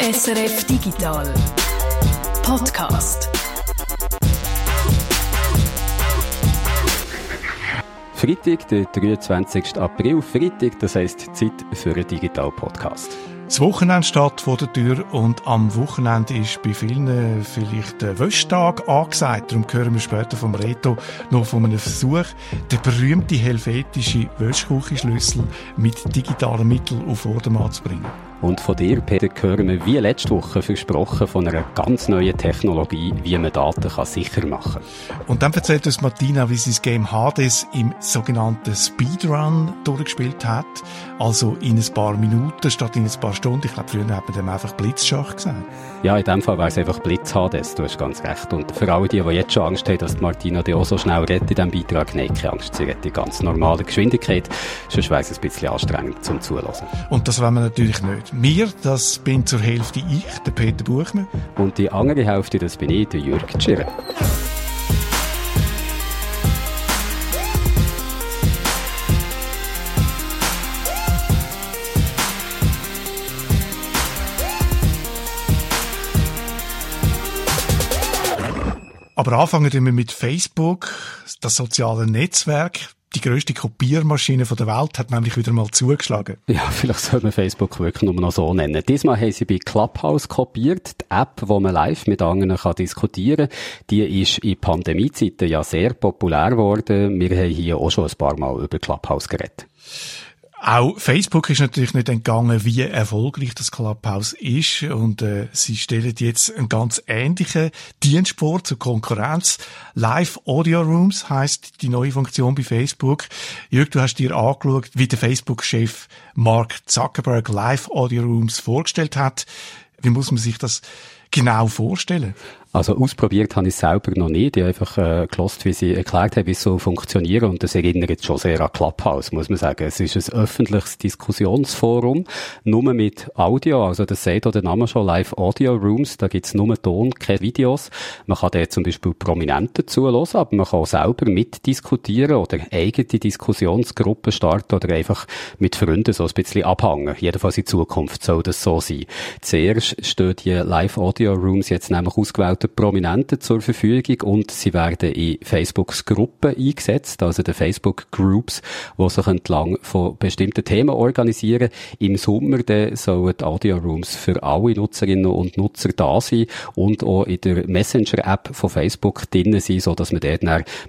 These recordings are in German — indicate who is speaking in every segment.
Speaker 1: SRF Digital Podcast.
Speaker 2: Freitag, der 23. April, Freitag, das heisst Zeit für einen Digital Podcast.
Speaker 3: Das Wochenende steht vor der Tür und am Wochenende ist bei vielen vielleicht der Wäschtag angesagt. Darum hören wir später vom Reto noch von einem Versuch, den berühmten helvetische Wäschküchenschlüssel mit digitalen Mitteln auf Vordermann zu bringen.
Speaker 2: Und von dir, Peter, hören wir wie letzte Woche versprochen von einer ganz neuen Technologie, wie man Daten kann sicher machen kann.
Speaker 3: Und dann erzählt uns Martina, wie sie das Game Hades im sogenannten Speedrun durchgespielt hat. Also in ein paar Minuten statt in ein paar Stunden. Ich glaube, früher hat man dem einfach Blitzschach gesagt.
Speaker 2: Ja, in dem Fall wäre es einfach Blitz Hades, du hast ganz recht. Und für alle die, die jetzt schon Angst haben, dass Martina die auch so schnell rettet in diesem Beitrag, nein, keine Angst, sie rettet in ganz normaler Geschwindigkeit. Sonst wäre es ein bisschen anstrengend zum Zuhören.
Speaker 3: Und das wollen wir natürlich nicht. Mir, das bin zur Hälfte ich, der Peter Buchmann.
Speaker 2: Und die andere Hälfte, das bin ich, der Jürg Tschirren.
Speaker 3: Aber anfangen wir mit Facebook, das soziale Netzwerk. Die grösste Kopiermaschine der Welt hat nämlich wieder mal zugeschlagen.
Speaker 2: Ja, vielleicht soll man Facebook wirklich nur noch so nennen. Diesmal haben sie bei Clubhouse kopiert. Die App, wo man live mit anderen kann diskutieren kann, die ist in Pandemiezeiten ja sehr populär geworden. Wir haben hier auch schon ein paar Mal über Clubhouse geredet.
Speaker 3: Auch Facebook ist natürlich nicht entgangen, wie erfolgreich das Clubhouse ist und äh, sie stellen jetzt einen ganz ähnlichen Dienst vor zur Konkurrenz. Live Audio Rooms heißt die neue Funktion bei Facebook. Jörg, du hast dir angeschaut, wie der Facebook-Chef Mark Zuckerberg Live Audio Rooms vorgestellt hat. Wie muss man sich das genau vorstellen?
Speaker 2: Also ausprobiert habe ich es selber noch nicht. Ich habe einfach äh, gelost, wie sie erklärt haben, wie es so funktioniert. Und das erinnert jetzt schon sehr an Clubhouse, muss man sagen. Es ist ein öffentliches Diskussionsforum, nur mit Audio. Also das sagt auch der Name schon, Live Audio Rooms. Da gibt's nur Ton, keine Videos. Man kann da zum Beispiel Prominente zuhören, aber man kann auch selber mitdiskutieren oder eigene Diskussionsgruppen starten oder einfach mit Freunden so ein bisschen abhängen. Jedenfalls in Zukunft soll das so sein. Zuerst stehen die Live Audio Rooms jetzt nämlich ausgewählt den Prominenten zur Verfügung und sie werden in Facebooks Gruppen eingesetzt, also den Facebook Groups, die sich entlang von bestimmten Themen organisieren. Im Sommer sollen die Audio Rooms für alle Nutzerinnen und Nutzer da sein und auch in der Messenger-App von Facebook drinnen sein, so dass man dort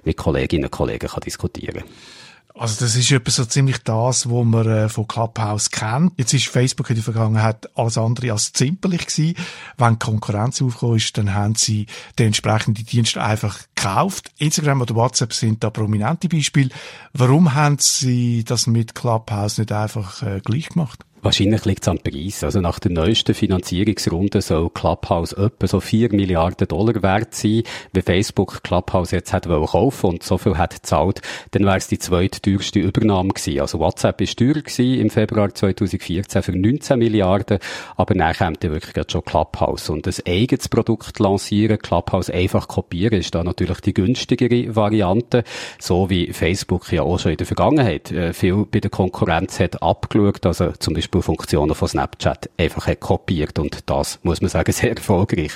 Speaker 2: mit Kolleginnen und Kollegen kann diskutieren kann.
Speaker 3: Also das ist etwa so ziemlich das, was man äh, von Clubhouse kennt. Jetzt ist Facebook in der Vergangenheit alles andere als zimpelig gewesen. Wenn Konkurrenz aufgekommen ist, dann haben sie den entsprechenden Dienst einfach gekauft. Instagram oder WhatsApp sind da prominente Beispiele. Warum haben sie das mit Clubhouse nicht einfach äh, gleich gemacht?
Speaker 2: Wahrscheinlich liegt es am Preis. Also nach der neuesten Finanzierungsrunde soll Clubhouse etwa so 4 Milliarden Dollar wert sein. Wenn Facebook Clubhouse jetzt hat kaufen und so viel hat gezahlt, dann wäre es die zweitteuerste Übernahme gewesen. Also WhatsApp ist teurer gewesen im Februar 2014 für 19 Milliarden, aber dann kommt dann wirklich schon Clubhouse. Und ein eigenes Produkt lancieren, Clubhouse einfach kopieren, ist da natürlich die günstigere Variante. So wie Facebook ja auch schon in der Vergangenheit äh, viel bei der Konkurrenz hat abgeschaut, also zum Beispiel Beispiel Funktionen von Snapchat einfach hat kopiert und das, muss man sagen, sehr erfolgreich.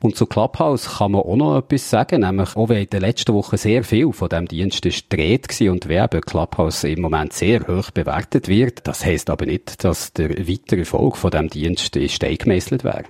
Speaker 2: Und zu Clubhouse kann man auch noch etwas sagen, nämlich auch wenn in den letzten Wochen sehr viel von dem Dienst ist gedreht und wie eben Clubhouse im Moment sehr hoch bewertet wird, das heisst aber nicht, dass der weitere Erfolg von dem Dienst in Stein gemesselt wäre.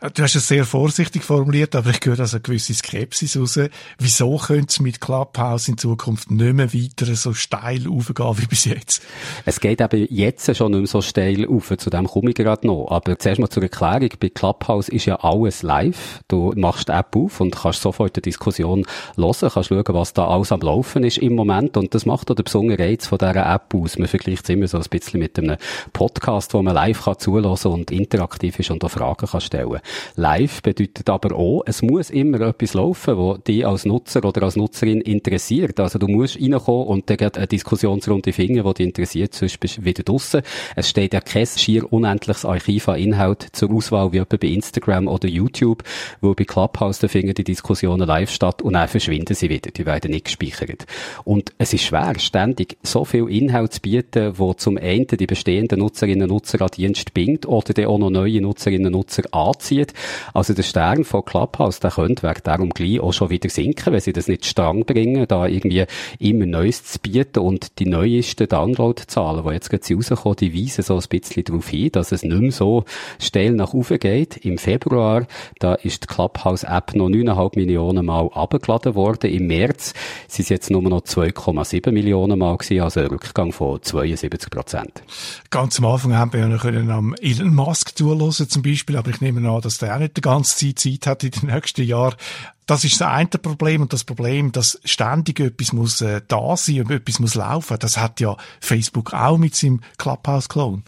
Speaker 3: Äh, du hast es sehr vorsichtig formuliert, aber ich höre also eine gewisse Skepsis raus. Wieso könnte es mit Clubhouse in Zukunft nicht mehr weiter so steil aufgehen wie bis jetzt?
Speaker 2: Es geht eben jetzt schon nicht mehr so steil auf, zu dem komme ich gerade noch. Aber zuerst mal zur Erklärung, bei Clubhouse ist ja alles live. Du machst die App auf und kannst sofort die Diskussion hören, kannst schauen, was da alles am Laufen ist im Moment und das macht auch den besonderen Reiz von dieser App aus. Man vergleicht es immer so ein bisschen mit einem Podcast, wo man live kann zuhören und interaktiv ist und auch Fragen kann stellen stellen. Live bedeutet aber auch, es muss immer etwas laufen, wo dich als Nutzer oder als Nutzerin interessiert. Also du musst reinkommen und dann eine Diskussionsrunde finden, die dich interessiert, sonst bist du wieder draussen. Es steht ja kein schier unendliches Archiv an Inhalt zur Auswahl, wie etwa bei Instagram oder YouTube, wo bei Clubhouse, da finden die Diskussionen live statt und dann verschwinden sie wieder. Die werden nicht gespeichert. Und es ist schwer, ständig so viel Inhalt zu bieten, wo zum einen die bestehenden Nutzerinnen und Nutzer an Dienst bindet oder der auch noch neue Nutzerinnen und Nutzer anzieht. Also der Stern von Clubhouse, der könnte wegen darum gleich auch schon wieder sinken, wenn sie das nicht strang bringen, da irgendwie immer Neues zu bieten und die neuesten Downloadzahlen, die jetzt gerade rauskommen, die weisen so ein bisschen darauf hin, dass es nicht mehr so steil nach oben geht. Im Februar, da ist die Clubhouse-App noch 9,5 Millionen Mal abgeladen worden. Im März sind es jetzt nur noch 2,7 Millionen Mal gewesen, also ein Rückgang von 72 Prozent.
Speaker 3: Ganz am Anfang haben wir ja noch am Elon Musk zuhören zum Beispiel, aber ich nehme an, dass der auch nicht die ganze Zeit Zeit hat in den nächsten Jahren das ist das eine Problem und das Problem, dass ständig etwas muss äh, da sein und etwas muss laufen. Das hat ja Facebook auch mit seinem Clubhouse-Clone.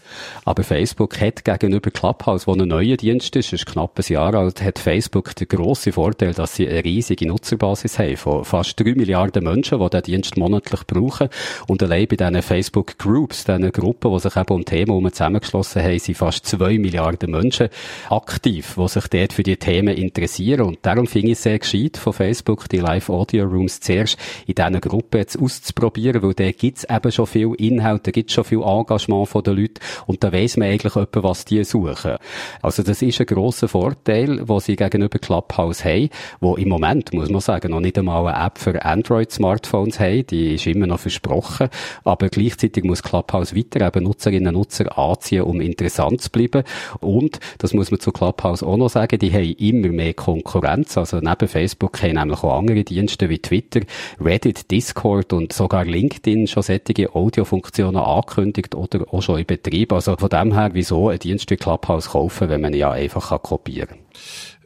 Speaker 2: Aber Facebook hat gegenüber Clubhouse, wo ein neuer Dienst ist, ist knapp ein Jahr alt, hat Facebook den grossen Vorteil, dass sie eine riesige Nutzerbasis haben von fast drei Milliarden Menschen, die diesen Dienst monatlich brauchen. Und allein bei diesen Facebook Groups, diesen Gruppen, die sich eben um Themen zusammengeschlossen haben, sind fast zwei Milliarden Menschen aktiv, die sich dort für die Themen interessieren. Und darum finde ich es sehr gescheit von Facebook, die Live-Audio-Rooms zuerst in diesen Gruppen jetzt auszuprobieren, weil da gibt's eben schon viel Inhalt, da gibt's schon viel Engagement von den Leuten und da weiss man eigentlich etwa, was die suchen. Also das ist ein grosser Vorteil, wo sie gegenüber Clubhouse haben, wo im Moment, muss man sagen, noch nicht einmal eine App für Android-Smartphones haben, die ist immer noch versprochen, aber gleichzeitig muss Clubhouse weiter eben Nutzerinnen und Nutzer anziehen, um interessant zu bleiben und, das muss man zu Clubhouse auch noch sagen, die haben immer mehr Konkurrenz, also neben Facebook haben nämlich auch andere Dienste wie Twitter, Reddit, Discord und sogar LinkedIn schon solche Audiofunktionen angekündigt oder auch schon in Betrieb. Also von dem her, wieso ein Dienst wie Clubhouse kaufen, wenn man ja einfach kopieren kann.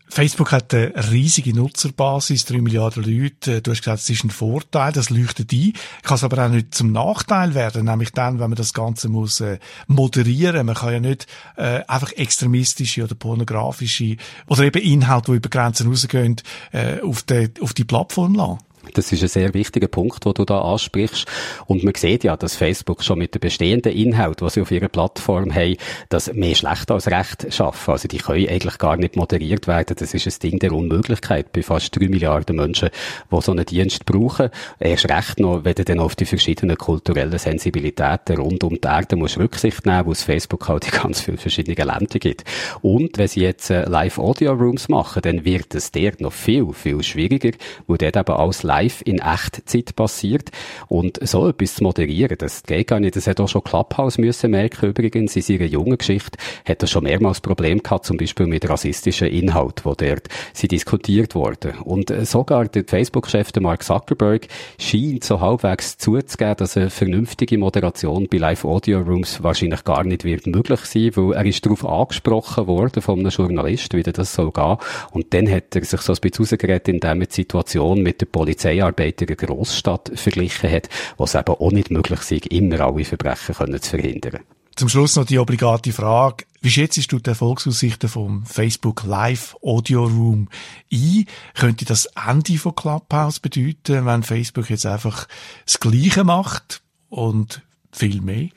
Speaker 3: Facebook hat eine riesige Nutzerbasis, drei Milliarden Leute. Du hast gesagt, es ist ein Vorteil, das leuchtet ein. Kann es aber auch nicht zum Nachteil werden, nämlich dann, wenn man das Ganze muss äh, moderieren. Man kann ja nicht äh, einfach extremistische oder pornografische oder eben Inhalte, die über Grenzen rausgehen, äh, auf, die, auf die Plattform lassen.
Speaker 2: Das ist ein sehr wichtiger Punkt, den du da ansprichst. Und man sieht ja, dass Facebook schon mit den bestehenden Inhalten, die sie auf ihrer Plattform haben, das mehr schlecht als recht schaffen. Also die können eigentlich gar nicht moderiert werden. Das ist ein Ding der Unmöglichkeit bei fast drei Milliarden Menschen, die so einen Dienst brauchen. Erst recht noch, wenn du dann auf die verschiedenen kulturellen Sensibilitäten rund um die Erde musst Rücksicht nehmen, wo es Facebook halt ganz vielen verschiedenen Länder gibt. Und wenn sie jetzt äh, Live-Audio-Rooms machen, dann wird es der noch viel, viel schwieriger, wo dort eben alles live live in Echtzeit passiert. Und so etwas zu moderieren, das geht gar nicht. Das hat auch schon Clubhouse müssen merken, übrigens, in seiner jungen Geschichte hat er schon mehrmals Problem gehabt, zum Beispiel mit rassistischen Inhalt, wo dort sie diskutiert wurden. Und äh, sogar der Facebook-Chef, Mark Zuckerberg, scheint so halbwegs zuzugeben, dass eine vernünftige Moderation bei Live-Audio-Rooms wahrscheinlich gar nicht wird möglich sein, weil er ist darauf angesprochen worden von einem Journalist, wie das soll gehen. Und dann hat er sich so ein bisschen rausgeredet, indem er die Situation mit der Polizei Polizeiarbeiter in einer Grossstadt verglichen hat, wo eben auch nicht möglich ist, immer alle Verbrechen können zu verhindern.
Speaker 3: Zum Schluss noch die obligate Frage. Wie schätzt du die Erfolgsaussichten vom Facebook Live Audio Room ein? Könnte das Ende von Clubhouse bedeuten, wenn Facebook jetzt einfach das Gleiche macht und viel mehr?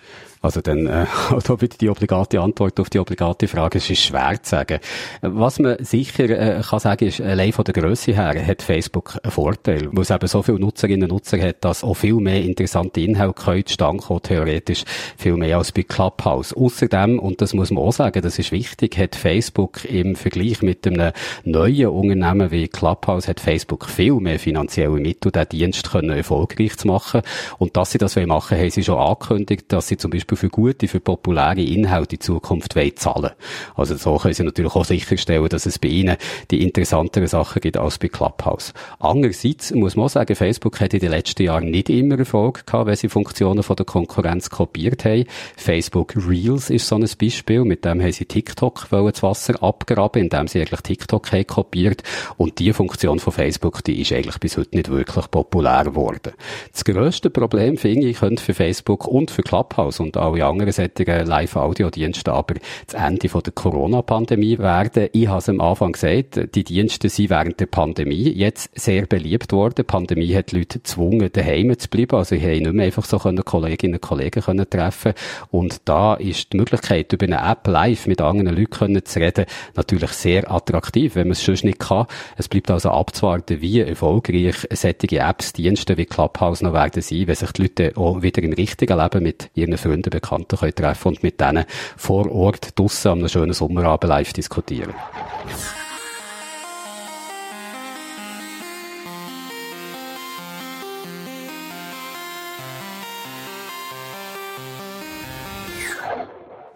Speaker 2: Also dann, äh, da wird die obligate Antwort auf die obligate Frage, es ist schwer zu sagen. Was man sicher äh, kann sagen, ist, allein von der Größe her hat Facebook einen Vorteil, weil es eben so viele Nutzerinnen und Nutzer hat, dass auch viel mehr interessante Inhalte können zustande kommen, theoretisch viel mehr als bei Clubhouse. Außerdem, und das muss man auch sagen, das ist wichtig, hat Facebook im Vergleich mit einem neuen Unternehmen wie Clubhouse, hat Facebook viel mehr finanzielle Mittel, diesen Dienst können erfolgreich zu machen. Und dass sie das machen haben sie schon angekündigt, dass sie zum Beispiel Beispiel für gute, für populäre Inhalte in Zukunft zahlen Also so können sie natürlich auch sicherstellen, dass es bei ihnen die interessanteren Sachen gibt als bei Clubhouse. Andererseits muss man auch sagen, Facebook hat in den letzten Jahren nicht immer Erfolg gehabt, wenn sie Funktionen von der Konkurrenz kopiert haben. Facebook Reels ist so ein Beispiel, mit dem haben sie TikTok wollen das Wasser abgraben, indem sie eigentlich TikTok haben kopiert und die Funktion von Facebook, die ist eigentlich bis heute nicht wirklich populär geworden. Das grösste Problem, finde ich, könnte für Facebook und für Clubhouse und alle anderen solchen Live-Audio-Dienste aber das Ende von der Corona-Pandemie werden. Ich habe es am Anfang gesagt, die Dienste sind während der Pandemie jetzt sehr beliebt worden. Die Pandemie hat die Leute gezwungen, daheim zu bleiben. Also ich habe nicht mehr einfach so Kolleginnen und Kollegen können treffen Und da ist die Möglichkeit, über eine App live mit anderen Leuten zu reden, natürlich sehr attraktiv, wenn man es sonst nicht kann. Es bleibt also abzuwarten, wie erfolgreich solche Apps, Dienste wie Clubhouse noch werden sein, wenn sich die Leute auch wieder im richtigen Leben mit ihren Freunden, Bekannten können treffen und mit denen vor Ort draussen an einem schönen Sommerabend live diskutieren.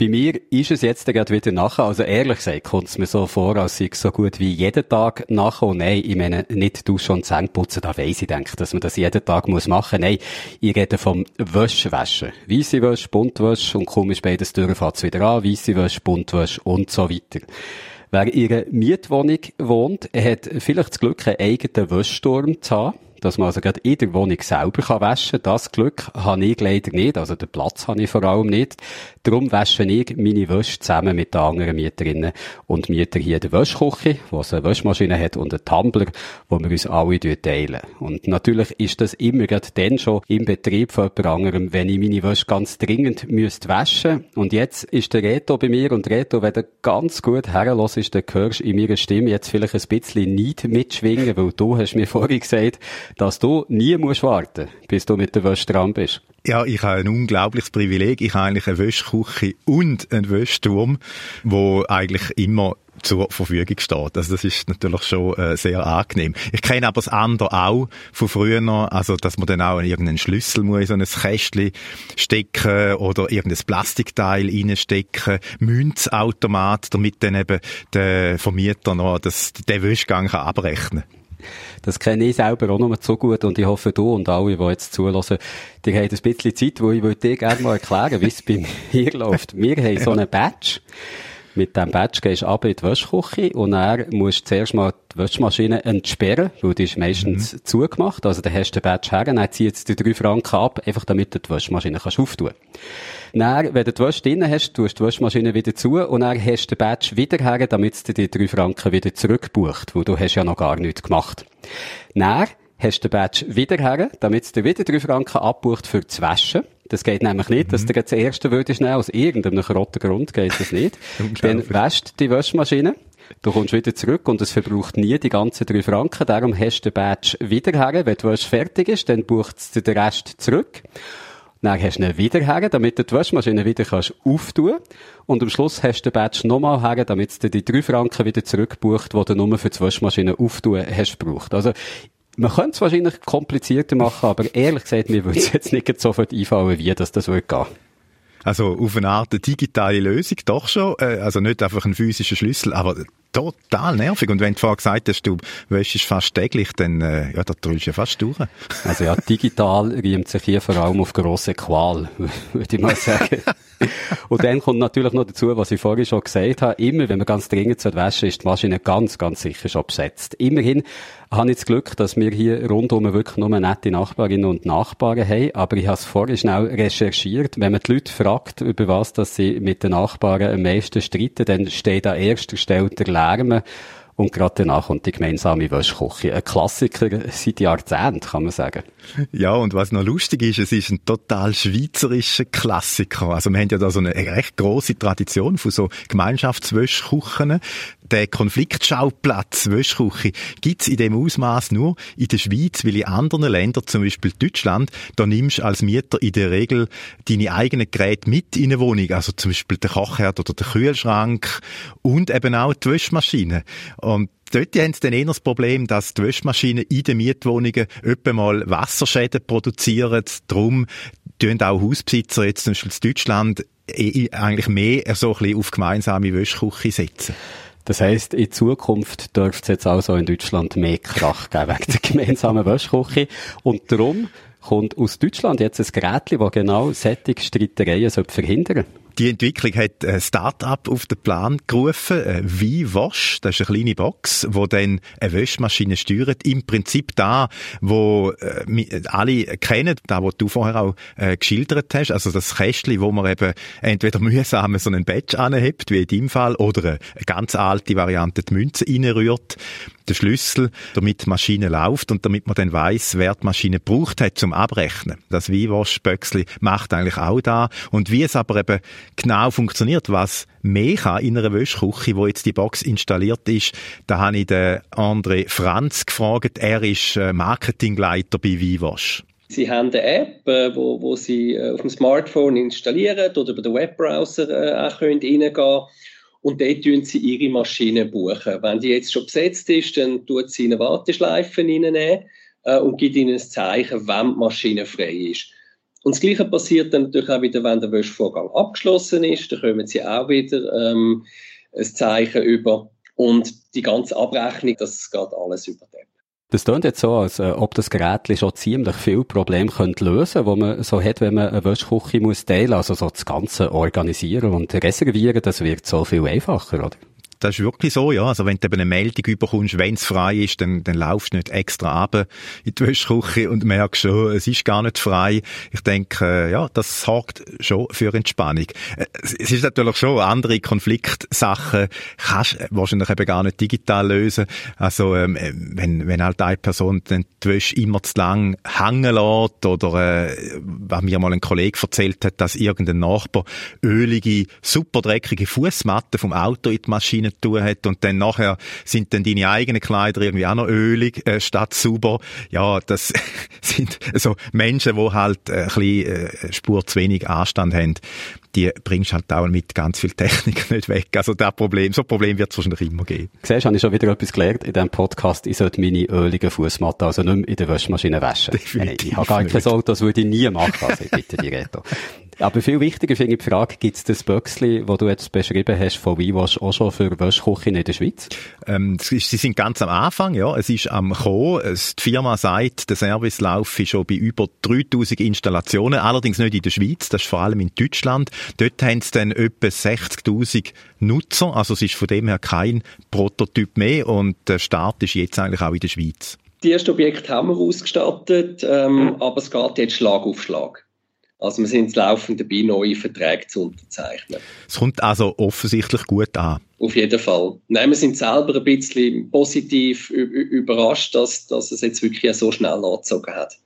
Speaker 2: Bei mir ist es jetzt gerade wieder nachher. Also ehrlich gesagt kommt es mir so vor, als sei es so gut wie jeden Tag nachher. Und nein, ich meine nicht Duschen und Zähne putzen, da weiss ich, denke, dass man das jeden Tag muss machen. Nein, ich rede vom Wäschewaschen. Weisse Wäsche, Buntwäsche und ist beides durch, fängt wieder an. Weisse Wäsche, Buntwäsche und so weiter. Wer in einer Mietwohnung wohnt, hat vielleicht das Glück, einen eigenen Wäschsturm zu haben dass man also gerade in der Wohnung selber kann waschen kann. Das Glück habe ich leider nicht, also den Platz habe ich vor allem nicht. Darum wasche ich meine Wäsche zusammen mit den anderen Mieterinnen und Mietern hier der Wäschküche, wo es eine Wäschmaschine hat und einen Tumbler, wo wir uns alle teilen. Und natürlich ist das immer gerade dann schon im Betrieb von jemand anderem, wenn ich meine Wäsche ganz dringend müsste waschen. Und jetzt ist der Reto bei mir und Reto, wenn du ganz gut herlässt, dann hörst in meiner Stimme jetzt vielleicht ein bisschen nicht mitschwingen, weil du hast mir vorhin gesagt, dass du nie musst warten, bis du mit der Wäsche dran bist.
Speaker 4: Ja, ich habe ein unglaubliches Privileg. Ich habe eigentlich eine Wäschküche und einen Wäschturm, wo eigentlich immer zur Verfügung steht. Also das ist natürlich schon äh, sehr angenehm. Ich kenne aber das andere auch von früher, also dass man dann auch irgendeinen Schlüssel muss in so ein Kästchen stecken oder irgendein Plastikteil reinstecken, Münzautomat, damit dann eben der Vermieter noch das, den Wäschgang abrechnen kann.
Speaker 2: Das kenne ich selber auch noch so gut und ich hoffe, du und alle, die jetzt zulassen, die haben ein bisschen Zeit, wo ich dir gerne mal erklären, wie es bei mir läuft. Wir haben so einen Badge. Mit diesem Badge gehst du ab in die Wäschküche und dann musst du zuerst mal die Wäschmaschine entsperren, weil die ist meistens mhm. zugemacht. Also dann hast du den Badge her, dann zieht du die drei Franken ab, einfach damit du die Wäschmaschine kannst auftun Dann, wenn du die Wäsche drin hast, tust du die Wäschmaschine wieder zu und dann hast du den Badge wieder her, damit du die drei Franken wieder zurückbucht, weil du hast ja noch gar nichts gemacht. Dann hast du den Badge wieder her, damit du wieder drei Franken abbucht für das Waschen. Das geht nämlich nicht, mhm. dass du jetzt das erste würdest nehmen, aus irgendeinem roten Grund geht das nicht. Dann wäscht die Waschmaschine. Du kommst wieder zurück und es verbraucht nie die ganzen drei Franken. Darum hast du den Badge wieder her. Wenn Wäsche fertig ist, dann bucht es den Rest zurück. Dann hast du ihn wieder her, damit du die Waschmaschine wieder kannst auftun Und am Schluss hast du den Badge nochmal her, damit du die drei Franken wieder zurückbucht, die du nur für die Waschmaschine auftun hast gebraucht. Also, man könnte es wahrscheinlich komplizierter machen, aber ehrlich gesagt, mir würde es jetzt nicht sofort einfallen, wie das, das würde.
Speaker 4: Also auf eine Art digitale Lösung doch schon, äh, also nicht einfach ein physischer Schlüssel, aber total nervig. Und wenn du vorher gesagt hast, du wäschst fast täglich, dann äh, ja, da drückst du ja fast durch.
Speaker 2: Also ja, digital riemt sich hier vor allem auf grosse Qual, würde ich mal sagen. Und dann kommt natürlich noch dazu, was ich vorhin schon gesagt habe, immer, wenn man ganz dringend waschen ist die Maschine ganz, ganz sicher schon besetzt. Immerhin habe ich das Glück, dass wir hier rundum wirklich nur nette Nachbarinnen und Nachbarn haben, aber ich habe es vorhin schnell recherchiert. Wenn man die Leute fragt, über was dass sie mit den Nachbarn am meisten streiten, dann steht an erster Stelle der Lärm und gerade danach kommt die gemeinsame Wäschküche. Ein Klassiker seit Jahrzehnten, kann man sagen.
Speaker 4: Ja, und was noch lustig ist, es ist ein total schweizerischer Klassiker. Also wir haben ja da so eine recht große Tradition von so Gemeinschaftswäschküchen. Der Konfliktschauplatz Wäschküche gibt's in dem Ausmaß nur in der Schweiz, weil in anderen Ländern, zum Beispiel Deutschland, da nimmst du als Mieter in der Regel deine eigenen Geräte mit in eine Wohnung. Also zum Beispiel der Kochherd oder der Kühlschrank und eben auch die Wäschmaschine. Und dort haben sie dann eher das Problem, dass die Wäschmaschinen in den Mietwohnungen öppe mal Wasserschäden produzieren. Darum tun auch Hausbesitzer jetzt zum Beispiel in Deutschland eh, eigentlich mehr so ein bisschen auf gemeinsame Wäschküche setzen.
Speaker 2: Das heisst, in Zukunft dürfte es jetzt also in Deutschland mehr Krach geben wegen der gemeinsamen Wäschküche. Und darum kommt aus Deutschland jetzt ein Gerät, das genau solche Streitereien verhindern
Speaker 4: Die Entwicklung hat ein Start-up auf den Plan gerufen, V-Wash. Das ist eine kleine Box, wo dann eine Wäschmaschine steuert. Im Prinzip da, wo äh, alle kennen, da, wo du vorher auch äh, geschildert hast. Also das Kästchen, wo man eben entweder mühsam so einen Badge anhebt, wie in deinem Fall, oder eine ganz alte Variante die Münze reinrührt der Schlüssel, damit die Maschine läuft und damit man dann weiß, wer die Maschine braucht hat zum Abrechnen. Das Vivash-Böckli macht eigentlich auch da. Und wie es aber eben genau funktioniert, was mehr kann in einer Wäschküche, wo jetzt die Box installiert ist, da habe ich den André Franz gefragt. Er ist äh, Marketingleiter bei Vivash.
Speaker 5: Sie haben eine App, äh, wo, wo Sie äh, auf dem Smartphone installieren oder über den Webbrowser auch reingehen können und dort tun sie ihre Maschine buchen. Wenn die jetzt schon besetzt ist, dann tut sie eine Warteschleife reinnehmen äh, und gibt ihnen ein Zeichen, wenn die Maschine frei ist. Und das Gleiche passiert dann natürlich auch wieder, wenn der Wäschvorgang abgeschlossen ist. Da kommen sie auch wieder ähm, ein Zeichen über. Und die ganze Abrechnung, das geht alles über App.
Speaker 2: Das klingt jetzt so, als äh, ob das Gerät schon ziemlich viele Probleme lösen könnte, die man so hat, wenn man eine Wäschküche muss teilen, also so das Ganze organisieren und reservieren, das wird so viel einfacher, oder?
Speaker 4: Das ist wirklich so, ja. Also wenn du eben eine Meldung überkommst, wenn es frei ist, dann, dann laufst du nicht extra ab in die Wäschküche und merkst schon, es ist gar nicht frei. Ich denke, äh, ja, das sorgt schon für Entspannung. Äh, es ist natürlich schon andere Konfliktsachen, kannst wahrscheinlich eben gar nicht digital lösen. Also ähm, äh, wenn, wenn halt eine Person dann die Wäsche immer zu lang hängen lässt oder äh, was mir mal ein Kollege erzählt hat, dass irgendein Nachbar ölige, super dreckige Fußmatten vom Auto in die Maschine tun hat und dann nachher sind dann deine eigenen Kleider irgendwie auch noch ölig äh, statt sauber. Ja, das sind so Menschen, die halt äh, ein bisschen äh, Spur zu wenig Anstand haben die bringst halt auch mit ganz viel Technik nicht weg. Also das Problem, so ein Problem wird es wahrscheinlich immer geben.
Speaker 2: Siehst, habe ich schon wieder etwas gelernt in diesem Podcast. Ich sollte meine öligen Fußmatten also nicht mehr in der Waschmaschine waschen. Definitiv ich habe gar kein Auto, das würde ich nie machen. Also bitte die Reto. Aber viel wichtiger finde ich die Frage, gibt es das Böxli, das du jetzt beschrieben hast, von WeWash auch schon für Wäschküchen in der Schweiz?
Speaker 4: Ähm, sie sind ganz am Anfang, ja. Es ist am Kommen. Die Firma sagt, der Servicelauf ist schon bei über 3000 Installationen, allerdings nicht in der Schweiz, das ist vor allem in Deutschland. Dort haben sie dann etwa 60.000 Nutzer, also es ist von dem her kein Prototyp mehr und der Start ist jetzt eigentlich auch in der Schweiz.
Speaker 5: Die ersten Objekte haben wir ausgestattet, ähm, aber es geht jetzt Schlag auf Schlag. Also wir sind laufend dabei, neue Verträge zu unterzeichnen.
Speaker 4: Es kommt also offensichtlich gut an.
Speaker 5: Auf jeden Fall. Nein, wir sind selber ein bisschen positiv überrascht, dass, dass es jetzt wirklich so schnell angezogen hat.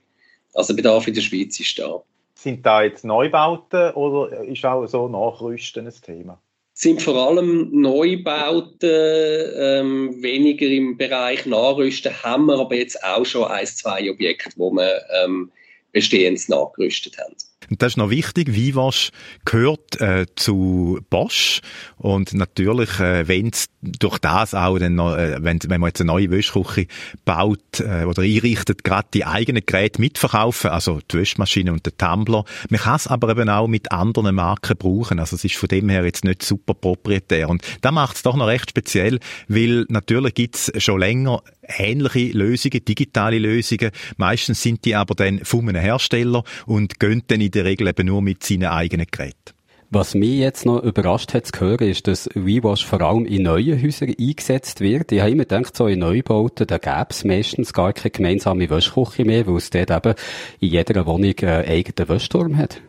Speaker 5: Also Bedarf in der Schweiz ist da.
Speaker 6: Sind da jetzt Neubauten oder ist auch so Nachrüsten ein Thema?
Speaker 5: sind vor allem Neubauten, ähm, weniger im Bereich Nachrüsten, haben wir aber jetzt auch schon ein, zwei Objekte, wo wir ähm, Bestehendes nachgerüstet haben.
Speaker 4: Und das ist noch wichtig. Vivash gehört äh, zu Bosch und natürlich, äh, wenn durch das auch dann noch, äh, wenn, wenn man jetzt eine neue Wäschküche baut äh, oder einrichtet, gerade die eigenen Geräte mitverkaufen, also die Wäschmaschine und der Tumbler. Man kann es aber eben auch mit anderen Marken brauchen. Also es ist von dem her jetzt nicht super proprietär. Und da macht es doch noch recht speziell, weil natürlich gibt's schon länger ähnliche Lösungen, digitale Lösungen. Meistens sind die aber dann von einem Hersteller und gehen dann in der Regel eben nur mit seinen eigenen Geräten.
Speaker 2: Was mich jetzt noch überrascht hat zu hören, ist, dass WeWash vor allem in neuen Häusern eingesetzt wird. Ich habe immer gedacht, so in Neubauten, da gäbe es meistens gar keine gemeinsame Wäschküche mehr, weil es dort eben in jeder Wohnung einen eigenen Wäschturm hat.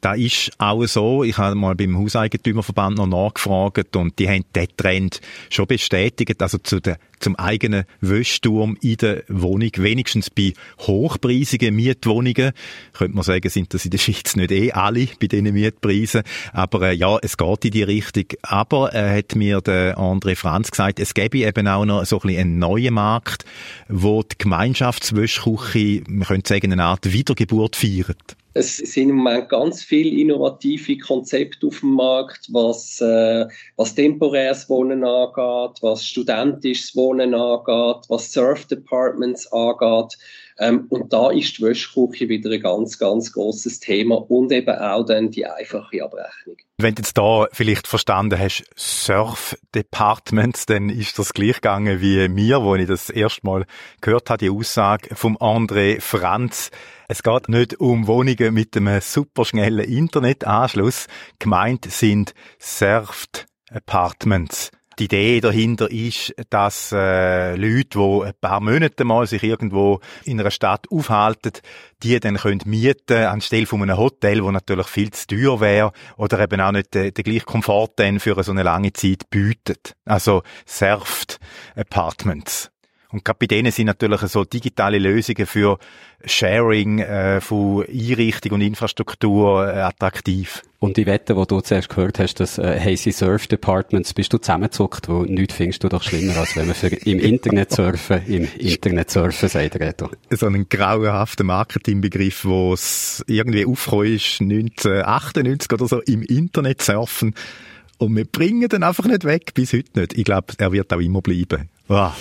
Speaker 4: Da ist auch so. Ich habe mal beim Hauseigentümerverband noch nachgefragt und die haben den Trend schon bestätigt. Also zu der, zum eigenen Wäschturm in der Wohnung, wenigstens bei hochpreisigen Mietwohnungen. Könnte man sagen, sind das in der Schweiz nicht eh alle bei diesen Mietpreisen. Aber äh, ja, es geht in die Richtung. Aber äh, hat mir der André Franz gesagt, es gäbe eben auch noch so ein bisschen einen neuen Markt, wo die Gemeinschaftswäschküche, man könnte sagen, eine Art Wiedergeburt feiert.
Speaker 5: Es sind im Moment ganz viele innovative Konzepte auf dem Markt, was, äh, was temporäres Wohnen angeht, was studentisches Wohnen angeht, was Surf Departments angeht, Ähm, und da ist die Wäschküche wieder ein ganz, ganz großes Thema und eben auch dann die einfache Abrechnung.
Speaker 4: Wenn du jetzt da vielleicht verstanden hast, Surf Departments, dann ist das gleich gegangen wie mir, wo ich das erste Mal gehört habe, die Aussage vom André Franz. Es geht nicht um Wohnungen mit einem superschnellen Internetanschluss. Gemeint sind Surfed Apartments. Die Idee dahinter ist, dass äh, Leute, die ein paar Monate mal sich irgendwo in einer Stadt aufhalten, die dann können mieten anstelle von einem Hotel, wo natürlich viel zu teuer wäre oder eben auch nicht den, den gleichen Komfort dann für so eine lange Zeit bietet. Also Surfed Apartments. Und gerade bei denen sind natürlich so digitale Lösungen für Sharing äh, von Einrichtung und Infrastruktur äh, attraktiv.
Speaker 2: Und die Wette, die du zuerst gehört hast, das äh, Hazy Surf Departments, bist du zusammengezuckt, wo nichts findest du doch schlimmer, als wenn man für im Internet surfen, im Internet surfen sagt Reto.
Speaker 4: So einen grauenhaften Marketingbegriff, wo es irgendwie aufgekommen ist, 1998 oder so, im Internet surfen. Und wir bringen den einfach nicht weg, bis heute nicht. Ich glaube, er wird auch immer bleiben. Wow.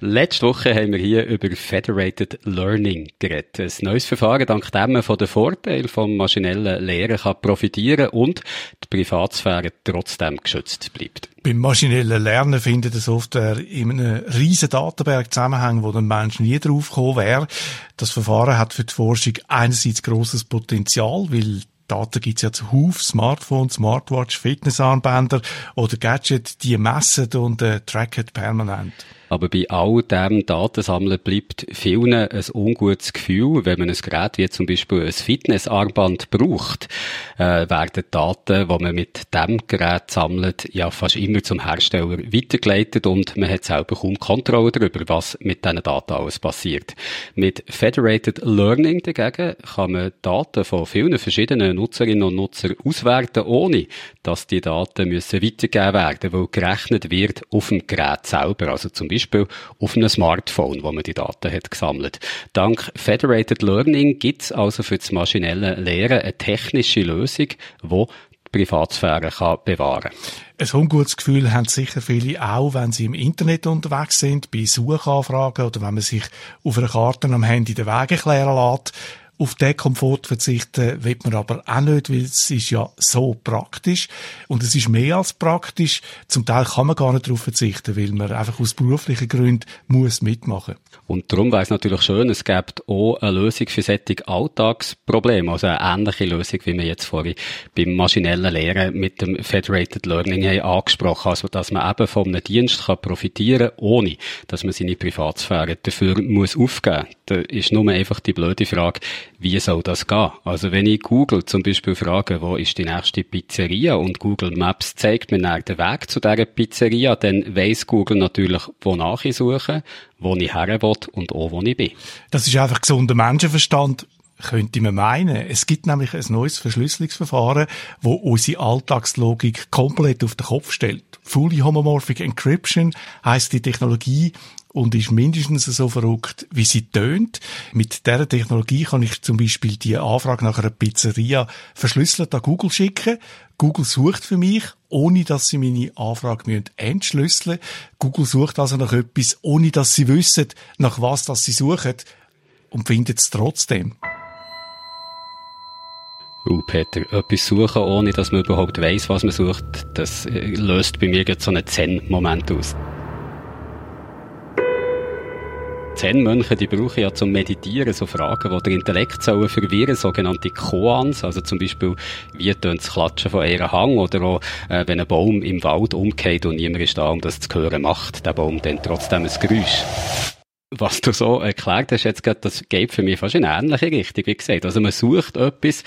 Speaker 2: Letzte Woche haben wir hier über Federated Learning geredet. Ein neues Verfahren, dank dem man von den Vorteilen vom maschinellen Lehren kann profitieren und die Privatsphäre trotzdem geschützt bleibt.
Speaker 3: Beim maschinellen Lernen findet eine Software in einem riesen Datenberg zusammenhängen, wo der Mensch nie drauf gekommen wäre. Das Verfahren hat für die Forschung einerseits grosses Potenzial, weil Daten gibt's ja zuhauf, Smartphone, Smartwatch, Fitnessarmbänder oder Gadget, die messen und äh, tracken permanent.
Speaker 2: Aber bei all dem Datensammeln bleibt vielen ein ungutes Gefühl, wenn man ein Gerät wie zum Beispiel ein Fitnessarmband braucht, äh, werden Daten, die man mit dem Gerät sammelt, ja fast immer zum Hersteller weitergeleitet und man hat selber kaum Kontrolle darüber, was mit diesen Daten alles passiert. Mit Federated Learning dagegen kann man Daten von vielen verschiedenen Nutzerinnen und Nutzern auswerten, ohne dass die Daten müssen weitergegeben werden, weil gerechnet wird auf dem Gerät selber, also zum Beispiel auf einem Smartphone, wo man die Daten hat gesammelt. Dank Federated Learning gibt es also für das maschinelle Lehren eine technische Lösung, die Privatsphäre kann bewahren
Speaker 3: Ein ungutes Gefühl haben sicher viele auch, wenn sie im Internet unterwegs sind, bei Suchanfragen oder wenn man sich auf einer Karte am Handy den Weg erklären lässt. Auf den Komfort verzichten will man aber auch nicht, weil es ist ja so praktisch. Und es ist mehr als praktisch. Zum Teil kann man gar nicht darauf verzichten, weil man einfach aus beruflichen Gründen muss mitmachen.
Speaker 2: Und darum wäre es natürlich schön, es gibt auch eine Lösung für solche Alltagsprobleme, also eine ähnliche Lösung, wie wir jetzt vorhin beim maschinellen Lehren mit dem Federated Learning haben angesprochen also dass man eben von einem Dienst kann profitieren ohne dass man seine Privatsphäre dafür muss aufgeben. Da ist nur einfach die blöde Frage, wie soll das gehen? Also wenn ich Google zum Beispiel frage, wo ist die nächste Pizzeria und Google Maps zeigt mir dann den Weg zu dieser Pizzeria, dann weiss Google natürlich, wonach ich suche, wo ich her und auch wo ich bin.
Speaker 3: Das ist einfach gesunder Menschenverstand könnte man meinen. Es gibt nämlich ein neues Verschlüsselungsverfahren, wo unsere Alltagslogik komplett auf den Kopf stellt. Fully Homomorphic Encryption heißt die Technologie und ist mindestens so verrückt, wie sie tönt. Mit dieser Technologie kann ich zum Beispiel die Anfrage nach einer Pizzeria verschlüsselt an Google schicken. Google sucht für mich, ohne dass sie meine Anfrage entschlüsseln müssen. Google sucht also nach etwas, ohne dass sie wissen, nach was das sie suchen und findet es trotzdem.
Speaker 2: Uh, Peter, etwas suchen, ohne dass man überhaupt weiß, was man sucht, das äh, löst bei mir jetzt so einen Zen-Moment aus. Zen-Mönche, die brauchen ja zum Meditieren so Fragen, die der Intellekt sollen verwirren, sogenannte Koans, also zum Beispiel, wie tönt das Klatschen von ihrem Hang? Oder auch, äh, wenn ein Baum im Wald umgeht und niemand ist da, um das zu hören, macht der Baum dann trotzdem ein Geräusch was du so erklärt hast, jetzt gerade, das geht für mich fast in eine ähnliche Richtung, wie gesagt. Also man sucht etwas,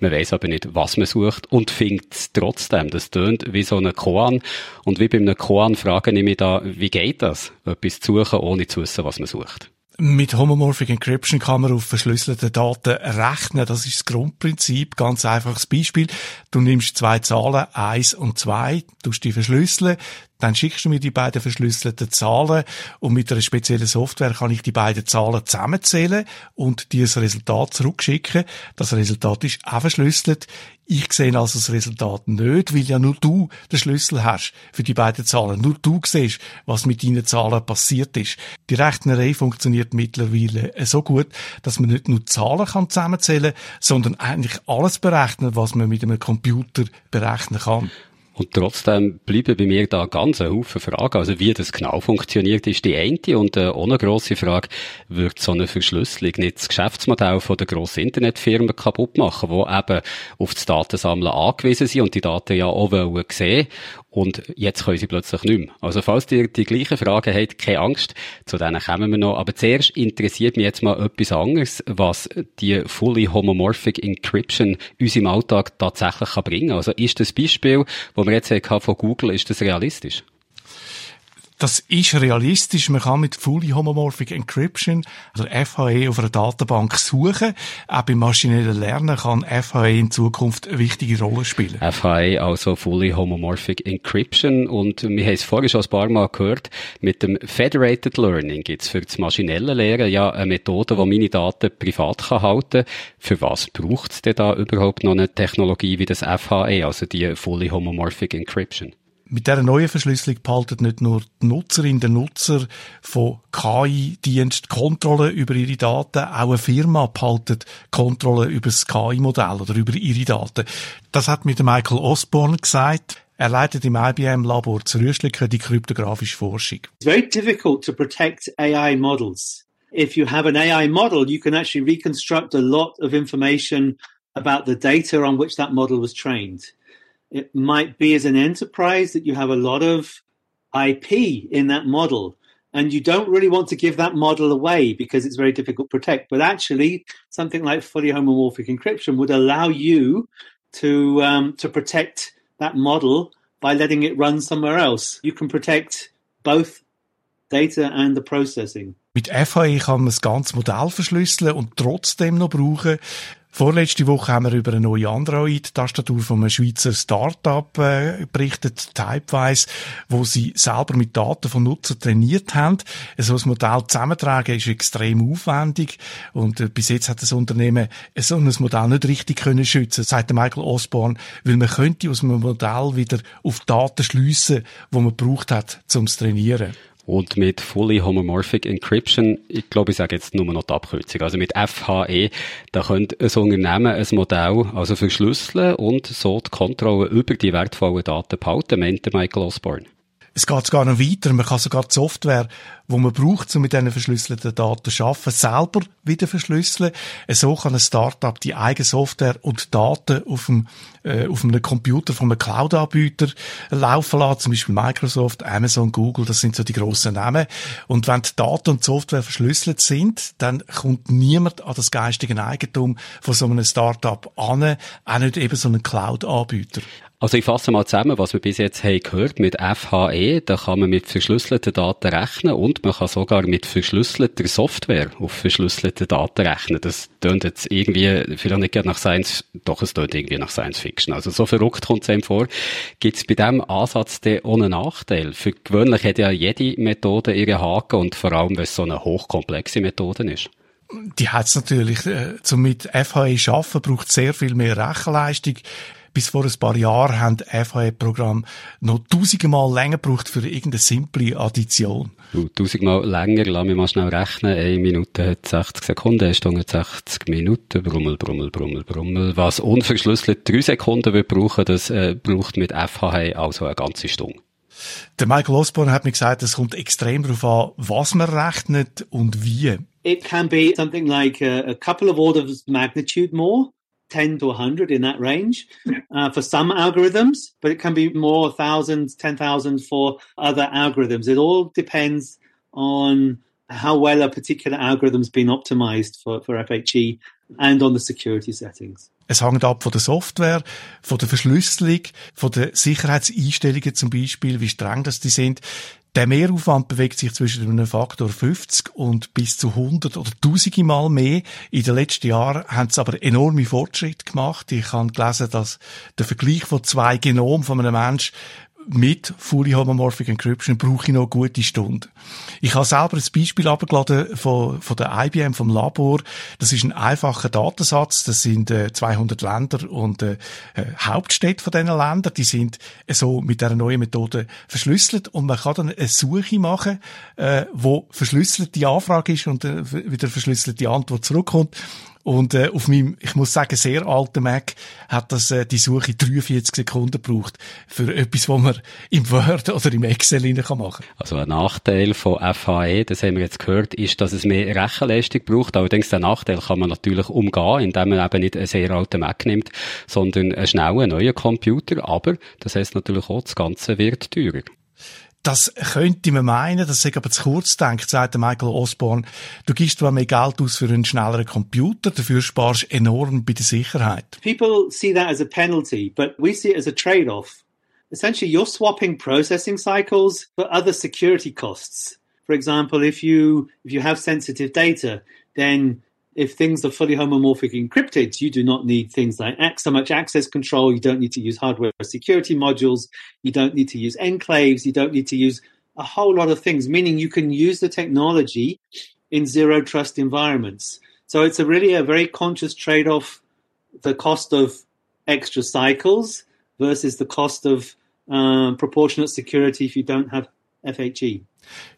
Speaker 2: man weiß aber nicht, was man sucht und findet es trotzdem. Das tönt wie so ein Koan. Und wie bei einem Koan frage ich mich da, wie geht das, etwas zu suchen, ohne zu wissen, was man sucht?
Speaker 3: Mit Homomorphic Encryption kann man auf verschlüsselte Daten rechnen. Das ist das Grundprinzip. Ganz einfaches Beispiel. Du nimmst zwei Zahlen, eins und zwei, tust die verschlüsseln, dann schickst du mir die beiden verschlüsselten Zahlen und mit einer speziellen Software kann ich die beiden Zahlen zusammenzählen und dir das Resultat zurückschicken. Das Resultat ist auch verschlüsselt. Ich sehe also das Resultat nicht, weil ja nur du den Schlüssel hast für die beiden Zahlen. Nur du siehst, was mit deinen Zahlen passiert ist. Die Rechnerei funktioniert mittlerweile so gut, dass man nicht nur Zahlen kann zusammenzählen kann, sondern eigentlich alles berechnen, was man mit einem Computer berechnen kann.
Speaker 2: Und trotzdem bleiben bei mir da ganz ein Haufen Fragen. Also wie das genau funktioniert, ist die eine. Und äh, eine grosse Frage, wird so eine Verschlüsselung nicht das Geschäftsmodell von der grossen Internetfirmen kaputt machen, die eben auf das Datensammeln angewiesen sind und die Daten ja auch wollen sehen und jetzt können sie plötzlich nicht mehr. Also falls ihr die gleichen Fragen habt, keine Angst, zu denen kommen wir noch. Aber zuerst interessiert mich jetzt mal etwas anderes, was die Fully Homomorphic Encryption uns im Alltag tatsächlich kann bringen kann. Also ist das Beispiel, das wir jetzt von Google, ist das realistisch?
Speaker 3: Das ist realistisch. Man kann mit Fully Homomorphic Encryption, also FHE, auf einer Datenbank suchen. Auch beim maschinellen Lernen kann FHE in Zukunft eine wichtige Rolle spielen.
Speaker 2: FHE, also Fully Homomorphic Encryption. Und wir haben es vorhin schon ein paar Mal gehört, mit dem Federated Learning gibt es für das maschinelle Lernen ja eine Methode, die meine Daten privat kann halten Für was braucht es denn da überhaupt noch eine Technologie wie das FHE, also die Fully Homomorphic Encryption?
Speaker 3: Mit dieser neuen Verschlüsselung behalten nicht nur die Nutzerin, der Nutzer von KI-Dienst Kontrolle über ihre Daten, auch eine Firma behaltet Kontrolle über das KI-Modell oder über ihre Daten. Das hat mir Michael Osborne gesagt. Er leitet im IBM-Labor zu Rüschliken die kryptografische Forschung.
Speaker 7: It's very difficult to protect AI models. If you have an AI model, you can actually reconstruct a lot of information about the data on which that model was trained. It might be as an enterprise that you have a lot of IP in that model and you don't really want to give that model away because it's very difficult to protect. But actually, something like fully homomorphic encryption would allow you to um, to protect that model by letting it run somewhere else. You can protect both data and the processing.
Speaker 3: Mit FAE kann man das ganze Modell verschlüsseln und trotzdem noch brauchen. Vorletzte Woche haben wir über eine neue Android-Tastatur von einem Schweizer Start-up äh, berichtet, Typewise, wo sie selber mit Daten von Nutzern trainiert haben. So ein Modell zusammentragen ist extrem aufwendig und äh, bis jetzt hat das Unternehmen so ein Modell nicht richtig können schützen, sagt Michael Osborne, weil man könnte aus einem Modell wieder auf Daten schliessen, wo man gebraucht hat, zum Trainieren.
Speaker 2: Und mit Fully Homomorphic Encryption, ich glaube, ich sage jetzt nur noch die Abkürzung, also mit FHE, da könnte ein Unternehmen ein Modell also verschlüsseln und so die Kontrolle über die wertvollen Daten behalten, meinte Michael Osborne.
Speaker 3: Es geht sogar noch weiter. Man kann sogar die Software, die man braucht, um mit diesen verschlüsselten Daten zu arbeiten, selber wieder verschlüsseln. So kann ein Startup die eigene Software und Daten auf, dem, äh, auf einem Computer von einem Cloud-Anbieter laufen lassen. Zum Beispiel Microsoft, Amazon, Google, das sind so die grossen Namen. Und wenn die Daten und die Software verschlüsselt sind, dann kommt niemand an das geistige Eigentum von so einem Startup an, auch nicht eben so einen Cloud-Anbieter.
Speaker 2: Also ich fasse mal zusammen, was wir bis jetzt haben gehört mit FHE. Da kann man mit verschlüsselten Daten rechnen und man kann sogar mit verschlüsselter Software auf verschlüsselte Daten rechnen. Das tönt jetzt irgendwie, vielleicht nicht nach Science, doch es tönt irgendwie nach Science Fiction. Also so verrückt kommt es einem vor. Gibt es bei diesem Ansatz denn ohne Nachteil? Für gewöhnlich hat ja jede Methode ihre Haken und vor allem, wenn es so eine hochkomplexe Methode ist
Speaker 3: die hat es natürlich. Äh, zum mit FHE arbeiten braucht sehr viel mehr Rechenleistung bis vor ein paar Jahren haben FHE-Programme noch tausendmal länger gebraucht für irgendeine simple Addition.
Speaker 2: Du, tausendmal länger, lass mich mal schnell rechnen. Eine Minute hat 60 Sekunden, eine Stunde 60 Minuten. Brummel, Brummel, Brummel, Brummel. Was unverschlüsselt drei Sekunden wird brauchen, das äh, braucht mit FHE also eine ganze Stunde.
Speaker 3: Der Michael Osborne hat mir gesagt, es kommt extrem darauf an, was man rechnet und wie.
Speaker 7: It can be something like a, a couple of orders of magnitude more. 10 to 100 in that range uh, for some algorithms, but it can be more thousands, 10,000 for other algorithms. It all depends on how well a particular algorithm's been optimized for, for FHE and on the security settings.
Speaker 3: Es hängt ab von der Software, von der Verschlüsselung, von den Sicherheitseinstellungen zum Beispiel, wie streng das die sind. Der Mehraufwand bewegt sich zwischen einem Faktor 50 und bis zu 100 oder tausende Mal mehr. In den letzten Jahren haben sie aber enorme Fortschritte gemacht. Ich habe gelesen, dass der Vergleich von zwei Genomen von einem Menschen mit Fully Homomorphic Encryption brauche ich noch gute Stunde. Ich habe selber ein Beispiel abgeladen von, von der IBM, vom Labor. Das ist ein einfacher Datensatz. Das sind äh, 200 Länder und äh, äh, Hauptstädte von diesen Ländern. Die sind äh, so mit dieser neuen Methode verschlüsselt und man kann dann eine Suche machen, äh, wo verschlüsselt die Anfrage ist und äh, wieder verschlüsselte Antwort zurückkommt. Und äh, auf meinem, ich muss sagen, sehr alten Mac hat das äh, die Suche 43 Sekunden gebraucht für etwas, was man im Word oder im Excel kann machen.
Speaker 2: Also ein Nachteil von FHE, das haben wir jetzt gehört, ist, dass es mehr Rechenleistung braucht. Allerdings den Nachteil kann man natürlich umgehen, indem man eben nicht einen sehr alten Mac nimmt, sondern einen schnellen neuen Computer. Aber das heißt natürlich auch, das Ganze wird teurer.
Speaker 3: Das könnte man meinen, das ist aber zu kurz denkt, sagt Michael Osborne. Du gibst zwar mehr Geld aus für einen schnelleren Computer, dafür sparst enorm bei der Sicherheit.
Speaker 7: People see that as a penalty, but we see it as a trade-off. Essentially, you're swapping processing cycles for other security costs. For example, if you if you have sensitive data, then if things are fully homomorphic encrypted, you do not need things like so much access control. You don't need to use hardware security modules. You don't need to use enclaves. You don't need to use a whole lot of things, meaning you can use the technology in zero trust environments. So it's a really a very conscious trade off the cost of extra cycles versus the cost of uh, proportionate security if you don't have FHE.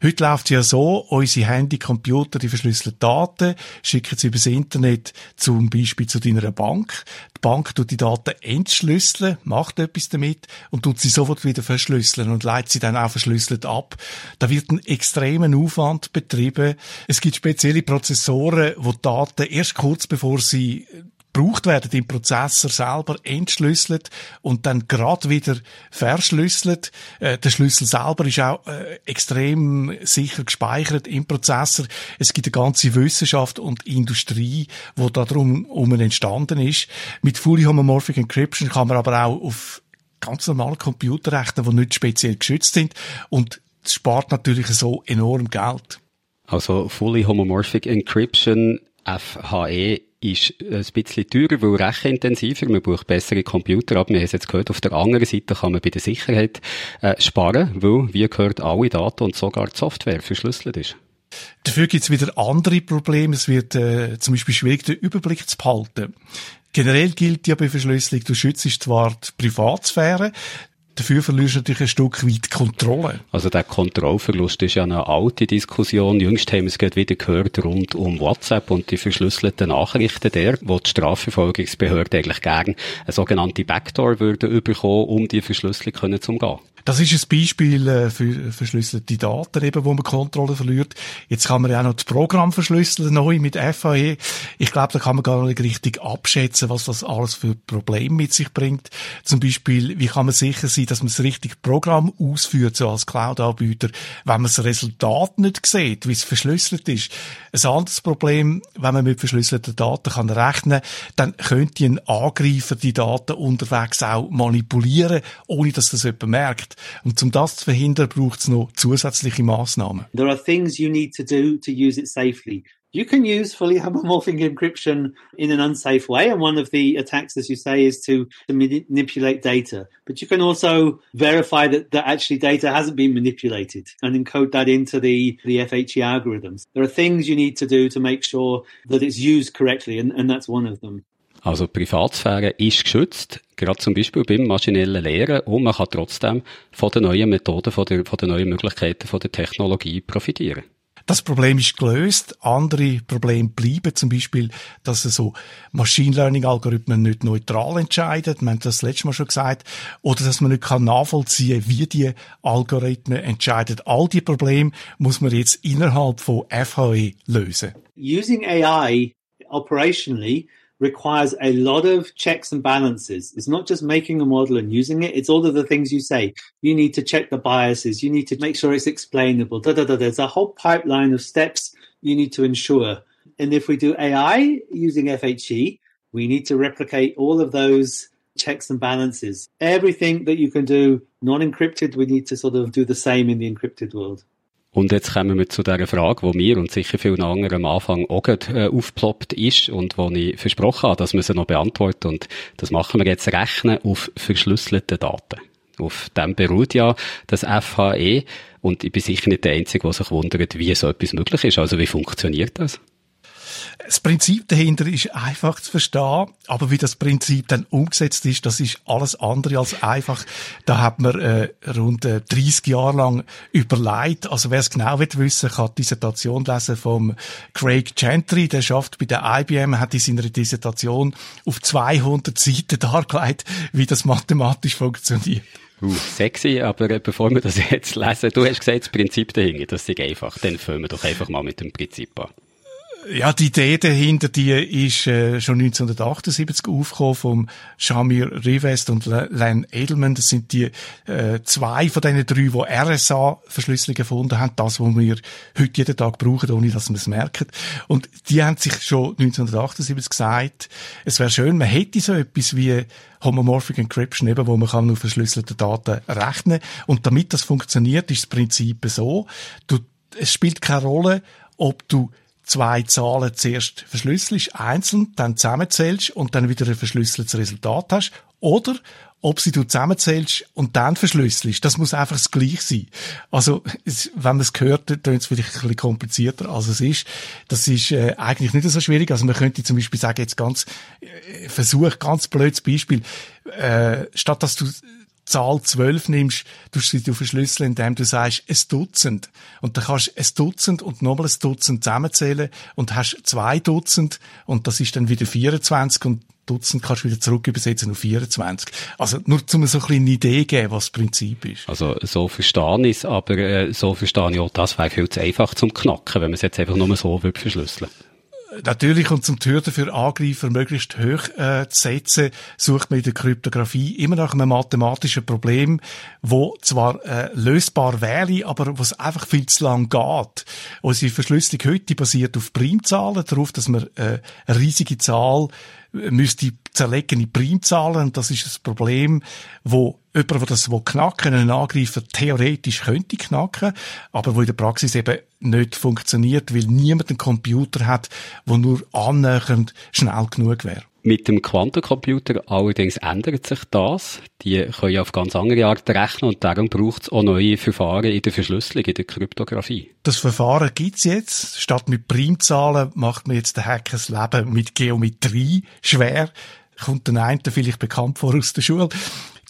Speaker 3: Heute läuft ja so, unsere Handy, Computer, die verschlüsselten Daten, schicken sie übers Internet zum Beispiel zu deiner Bank. Die Bank tut die Daten entschlüsseln, macht etwas damit und tut sie sofort wieder verschlüsseln und leitet sie dann auch verschlüsselt ab. Da wird ein extremer Aufwand betrieben. Es gibt spezielle Prozessoren, wo Daten erst kurz bevor sie gebraucht werden im Prozessor selber entschlüsselt und dann gerade wieder verschlüsselt. Äh, der Schlüssel selber ist auch äh, extrem sicher gespeichert im Prozessor. Es gibt eine ganze Wissenschaft und Industrie, wo darum um entstanden ist. Mit Fully Homomorphic Encryption kann man aber auch auf ganz normale Computer rechnen, die nicht speziell geschützt sind und es spart natürlich so enorm Geld.
Speaker 2: Also Fully Homomorphic Encryption FHE ist ein bisschen teurer, weil rechenintensiver. Man braucht bessere Computer. Aber wir haben es jetzt gehört, auf der anderen Seite kann man bei der Sicherheit äh, sparen, weil, wie gehört, alle Daten und sogar die Software verschlüsselt ist.
Speaker 3: Dafür gibt es wieder andere Probleme. Es wird äh, zum Beispiel schwierig, den Überblick zu behalten. Generell gilt ja bei Verschlüsselung, du schützt zwar die Privatsphäre, Dafür verlierst du natürlich ein Stück weit Kontrolle.
Speaker 2: Also der Kontrollverlust ist ja eine alte Diskussion. Jüngst haben wir es gerade wieder gehört rund um WhatsApp und die verschlüsselten Nachrichten der, wo die Strafverfolgungsbehörde eigentlich gern eine sogenannte Backdoor würde überkommen, um die Verschlüsselung können zu umgehen.
Speaker 3: Das ist ein Beispiel äh, für verschlüsselte Daten, eben, wo man Kontrolle verliert. Jetzt kann man ja auch noch das Programm verschlüsseln, neu mit FAE. Ich glaube, da kann man gar nicht richtig abschätzen, was das alles für Probleme mit sich bringt. Zum Beispiel, wie kann man sicher sein, dass man das richtige Programm ausführt, so als Cloud-Anbieter, wenn man das Resultat nicht sieht, wie es verschlüsselt ist. Ein anderes Problem, wenn man mit verschlüsselten Daten kann rechnen, dann könnte ein Angreifer die Daten unterwegs auch manipulieren, ohne dass das jemand merkt. Und um das zu verhindern, braucht es noch zusätzliche Maßnahmen.
Speaker 7: There are things you need to do to use it safely. You can use fully homomorphic encryption in an unsafe way, and one of the attacks, as you say, is to, to manipulate data. But you can also verify that, that actually data hasn't been manipulated and encode that into the, the FHE algorithms. There are things you need to do to make sure that it's used correctly, and, and that's one of them.
Speaker 2: Also Privatsphäre ist geschützt, gerade zum Beispiel beim maschinellen Lehren und man kann trotzdem von den neuen Methoden, von, der, von den neuen Möglichkeiten, von der Technologie profitieren.
Speaker 3: Das Problem ist gelöst. Andere Probleme bleiben, zum Beispiel, dass so Machine Learning Algorithmen nicht neutral entscheiden. Wir haben das letzte Mal schon gesagt. Oder dass man nicht kann nachvollziehen, wie die Algorithmen entscheiden. All die Probleme muss man jetzt innerhalb von FHE lösen.
Speaker 7: Using AI operationally requires a lot of checks and balances. It's not just making a model and using it. It's all of the things you say. You need to check the biases. You need to make sure it's explainable. Da, da, da. There's a whole pipeline of steps you need to ensure. And if we do AI using FHE, we need to replicate all of those checks and balances. Everything that you can do non-encrypted, we need to sort of do the same in the encrypted world.
Speaker 2: Und jetzt kommen wir zu der Frage, wo mir und sicher vielen anderen am Anfang auch äh, aufgeploppt ist und wo ich versprochen habe, dass wir sie noch beantworten. Und das machen wir jetzt rechnen auf verschlüsselte Daten. Auf dem beruht ja das FHE. Und ich bin sicher nicht der Einzige, der sich wundert, wie so etwas möglich ist. Also wie funktioniert das?
Speaker 3: Das Prinzip dahinter ist einfach zu verstehen, aber wie das Prinzip dann umgesetzt ist, das ist alles andere als einfach. Da hat man äh, rund äh, 30 Jahre lang überlegt. Also wer es genau will wissen, kann die Dissertation lesen vom Craig Gentry. Der schafft bei der IBM, hat in seiner Dissertation auf 200 Seiten dargelegt, wie das mathematisch funktioniert.
Speaker 2: Uh, sexy, aber äh, bevor wir das jetzt lesen, du hast gesagt, das Prinzip dahinter, das ist einfach. Dann fangen wir doch einfach mal mit dem Prinzip an.
Speaker 3: Ja, die Idee dahinter, die ist äh, schon 1978 aufgekommen vom Shamir Rivest und Len Edelman. Das sind die äh, zwei von diesen drei, die RSA-Verschlüsselung gefunden haben. Das, was wir heute jeden Tag brauchen, ohne dass wir es merken. Und die haben sich schon 1978 gesagt, es wäre schön, man hätte so etwas wie Homomorphic Encryption, eben, wo man kann nur verschlüsselte Daten rechnen. Und damit das funktioniert, ist das Prinzip so, du, es spielt keine Rolle, ob du zwei Zahlen zuerst verschlüsselst, einzeln, dann zusammenzählst und dann wieder ein verschlüsseltes Resultat hast. Oder ob sie du zusammenzählst und dann verschlüsselst. Das muss einfach das Gleiche sein. Also, es, wenn man es hört, dann ist es vielleicht ein bisschen komplizierter, als es ist. Das ist äh, eigentlich nicht so schwierig. Also, man könnte zum Beispiel sagen, jetzt ganz, äh, Versuch, ganz blödes Beispiel, äh, statt dass du Zahl 12 nimmst, du sie du verschlüsseln, indem du sagst, ein Dutzend. Und dann kannst du ein Dutzend und nochmal ein Dutzend zusammenzählen und hast zwei Dutzend und das ist dann wieder 24 und Dutzend kannst du wieder zurück übersetzen auf 24. Also nur um so ein eine Idee geben, was das Prinzip ist.
Speaker 2: Also so verstehe ich es, aber äh, so verstehe ich auch, das wäre viel zu einfach zum Knacken, wenn man es jetzt einfach nur so verschlüsseln würde
Speaker 3: natürlich, und zum die für Angreifer möglichst hoch äh, zu setzen, sucht man in der Kryptographie immer nach einem mathematischen Problem, wo zwar äh, lösbar wäre, aber was einfach viel zu lang geht. Unsere Verschlüsselung heute basiert auf Primzahlen, darauf, dass man äh, eine riesige Zahl müsste zerlegen in Primzahlen. Und das ist das Problem, wo jemand, der das knacken will, einen Angreifer theoretisch könnte knacken, aber wo in der Praxis eben nicht funktioniert, weil niemand einen Computer hat, der nur annähernd schnell genug wäre.
Speaker 2: Mit dem Quantencomputer allerdings ändert sich das. Die können ja auf ganz andere Art rechnen und darum braucht es auch neue Verfahren in der Verschlüsselung, in der Kryptographie.
Speaker 3: Das Verfahren gibt's jetzt. Statt mit Primzahlen macht man jetzt den Hacker das Leben mit Geometrie schwer. Kommt den einen vielleicht bekannt vor aus der Schule.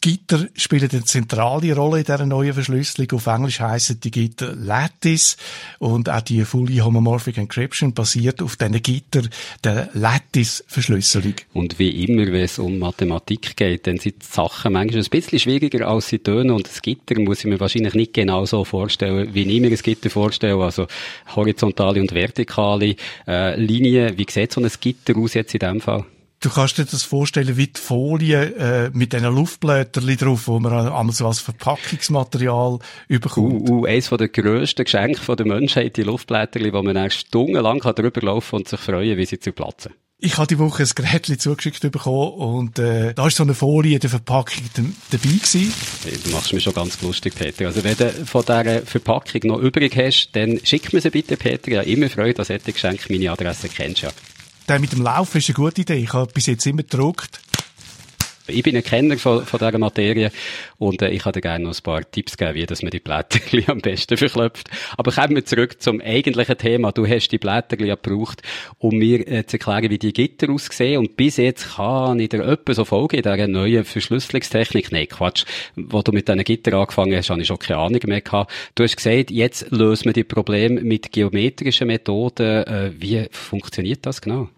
Speaker 3: Gitter spielen eine zentrale Rolle in dieser neuen Verschlüsselung. Auf Englisch heissen die Gitter Lattice und auch die Fully Homomorphic Encryption basiert auf diesen Gitter der Lattice-Verschlüsselung.
Speaker 2: Und wie immer, wenn es um Mathematik geht, dann sind die Sachen manchmal ein bisschen schwieriger als sie tönen und das Gitter muss ich mir wahrscheinlich nicht genau so vorstellen, wie ich mir ein Gitter vorstelle, also horizontale und vertikale äh, Linien. Wie sieht so ein Gitter aus jetzt in dem Fall?
Speaker 3: Du kannst dir das vorstellen wie die Folie äh, mit diesen Luftblättern drauf, wo man einmal so als Verpackungsmaterial überkommt.
Speaker 2: Uh, uh, eines der grössten Geschenke der Menschheit, die Luftblätter, wo man erst stundenlang drüber laufen und sich freuen, wie sie zu platzen.
Speaker 3: Ich habe die Woche ein Gerät zugeschickt bekommen und äh, da ist so eine Folie in der Verpackung dabei gewesen.
Speaker 2: Du machst mich schon ganz lustig, Peter. Also wenn du von dieser Verpackung noch übrig hast, dann schick mir sie bitte, Peter. Ja, immer Freude an solche Geschenke. Meine Adresse kennst ja.
Speaker 3: Der mit dem Laufen ist eine gute Idee. Ich habe bis jetzt immer gedruckt.
Speaker 2: Ich bin ein Kenner von, von dieser Materie und äh, ich dir gerne noch ein paar Tipps geben, wie dass man die Blätter am besten verklopft. Aber kommen wir zurück zum eigentlichen Thema. Du hast die Blätter gebraucht, um mir äh, zu erklären, wie die Gitter aussehen. Und bis jetzt kann ich dir etwas so folgen in dieser neuen Verschlüsselungstechnik. Nein, Quatsch. Wo du mit diesen Gitter angefangen hast, habe ich schon keine Ahnung mehr gehabt. Du hast gesagt, jetzt lösen wir die Probleme mit geometrischen Methoden. Äh, wie funktioniert das genau?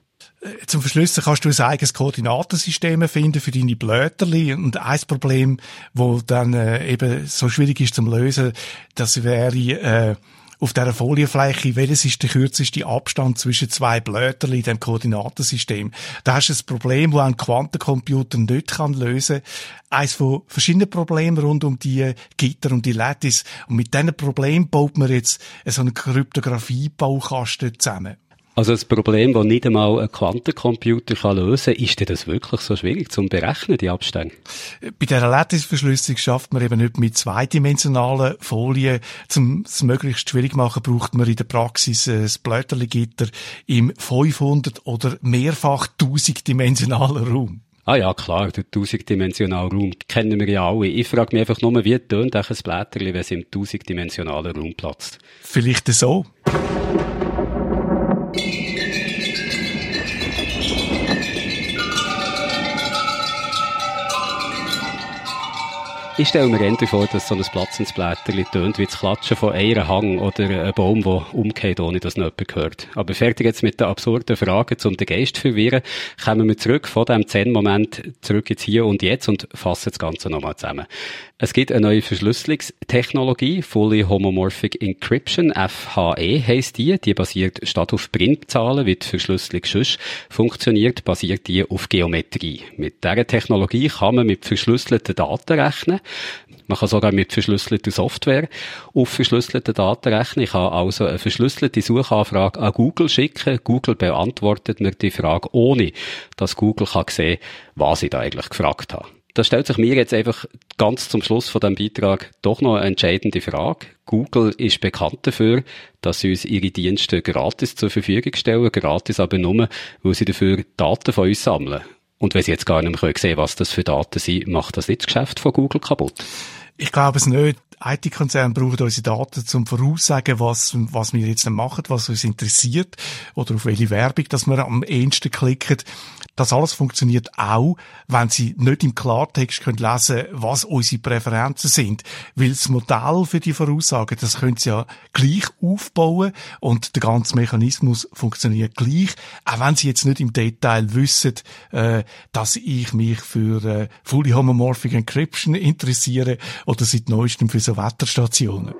Speaker 3: Zum Verschlüsseln kannst du ein eigenes Koordinatensystem finden für deine Blöterli. Und ein Problem, wo dann äh, eben so schwierig ist zum Lösen, das wäre, äh, auf dieser Folienfläche, welches ist der kürzeste Abstand zwischen zwei Blättern in dem Koordinatensystem. Da hast du ein Problem, das ein Quantencomputer nicht kann lösen kann. Eines von verschiedenen Problemen rund um die Gitter und die Lattice. Und mit diesem Problem baut man jetzt so einen Kryptographie-Baukasten zusammen.
Speaker 2: Also das Problem, das nicht einmal ein Quantencomputer kann lösen kann, ist denn das wirklich so schwierig zum Berechnen, die Abstände?
Speaker 3: Bei dieser Lattice-Verschlüsselung schafft man eben nicht mit zweidimensionalen Folien. Zum es möglichst schwierig machen, braucht man in der Praxis ein Blätterligitter im 500 oder mehrfach 1000-dimensionalen Raum.
Speaker 2: Ah ja, klar, der tausenddimensionale Raum kennen wir ja alle. Ich frage mich einfach nur, wie tönt ein Blätterli, wenn es im tausenddimensionalen Raum platzt?
Speaker 3: Vielleicht so.
Speaker 2: Ich stelle mir endlich vor, dass so ein Platzensblätterli tönt wie das Klatschen von einem Hang oder einem Baum, der umgeht, ohne dass noch jemand hört. Aber fertig jetzt mit den absurden Fragen, um den Geist zu verwirren, kommen wir zurück von diesem Zen-Moment zurück ins Hier und Jetzt und fassen das Ganze nochmal zusammen. Es gibt eine neue Verschlüsselungstechnologie, Fully Homomorphic Encryption, FHE heisst die. Die basiert statt auf Printzahlen, wie die Verschlüsselung sonst funktioniert, basiert die auf Geometrie. Mit dieser Technologie kann man mit verschlüsselten Daten rechnen. Man kann sogar mit verschlüsselter Software auf verschlüsselte Daten rechnen. Ich kann also eine verschlüsselte Suchanfrage an Google schicken. Google beantwortet mir die Frage, ohne dass Google kann sehen was ich da eigentlich gefragt habe. Da stellt sich mir jetzt einfach ganz zum Schluss von dem Beitrag doch noch eine entscheidende Frage. Google ist bekannt dafür, dass sie uns ihre Dienste gratis zur Verfügung stellen, gratis aber nur, weil sie dafür Daten von uns sammeln. Und wenn sie jetzt gar nicht mehr sehen was das für Daten sind, macht das nicht das Geschäft von Google kaputt?
Speaker 3: Ich glaube es nicht. IT-Konzerne brauchen unsere Daten zum Voraussagen, was, was wir jetzt machen, was uns interessiert oder auf welche Werbung, dass wir am ehesten klicken. Das alles funktioniert auch, wenn Sie nicht im Klartext können lesen was unsere Präferenzen sind. Weil das Modell für die Voraussagen, das können Sie ja gleich aufbauen und der ganze Mechanismus funktioniert gleich, auch wenn Sie jetzt nicht im Detail wissen, äh, dass ich mich für äh, Fully Homomorphic Encryption interessiere oder seit neuestem für so Wetterstationen.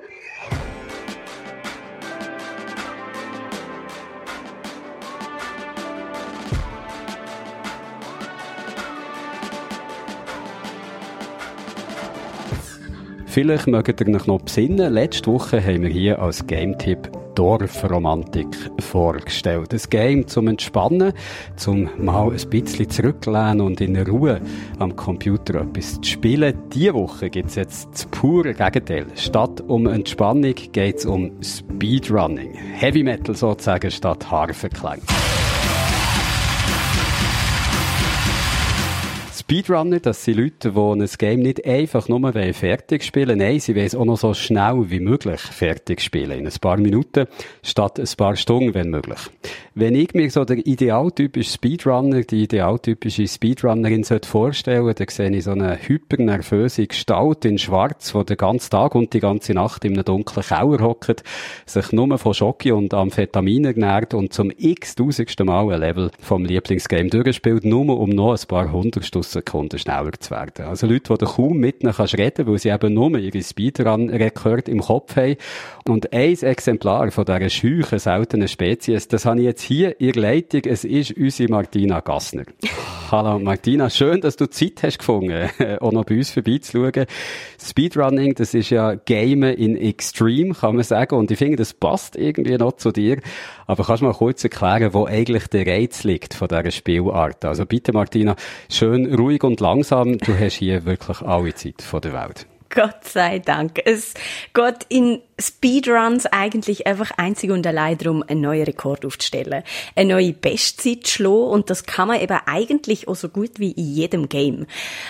Speaker 2: Vielleicht mögt ihr euch noch besinnen, letzte Woche haben wir hier als Game-Tipp Dorfromantik vorgestellt. Ein Game zum Entspannen, zum mal ein bisschen zurücklehnen und in Ruhe am Computer etwas zu spielen. Diese Woche gibt es jetzt das pure Gegenteil. Statt um Entspannung geht es um Speedrunning. Heavy Metal sozusagen statt Harfenklang. Speedrunner, das sind Leute, die ein Game nicht einfach nur fertig spielen nein, sie wollen es auch noch so schnell wie möglich fertig spielen. In ein paar Minuten statt ein paar Stunden, wenn möglich. Wenn ich mir so der idealtypische Speedrunner, die idealtypische Speedrunnerin vorstellen sollte, dann sehe ich so eine hypernervöse Gestalt in Schwarz, die den ganzen Tag und die ganze Nacht in einem dunklen Keller hockt, sich nur von Schoki und Amphetamin ernährt und zum x-tausendsten Mal ein Level vom Lieblingsgame durchspielt, nur um noch ein paar Hundertstel Sekunden schneller zu werden. Also Leute, die du kaum mit ihnen kannst reden, weil sie eben nur ihre Speedrun-Rekord im Kopf haben. Und ein Exemplar von dieser scheuchen, seltenen Spezies, das habe ich jetzt hier in Leitung. Es ist unsere Martina Gassner. Hallo Martina, schön, dass du Zeit hast gefunden, auch noch bei uns vorbeizuschauen. Speedrunning, das ist ja Game in Extreme, kann man sagen. Und ich finde, das passt irgendwie noch zu dir. Aber kannst du mal kurz erklären, wo eigentlich der Reiz liegt von dieser Spielart? Also bitte Martina, schön ruhig und langsam. Du hast hier wirklich alle Zeit von der Welt.
Speaker 8: Gott sei Dank. Es geht in Speedruns eigentlich einfach einzig und allein darum, einen neuen Rekord aufzustellen. Eine neue Bestzeit zu schlagen und das kann man eben eigentlich auch so gut wie in jedem Game.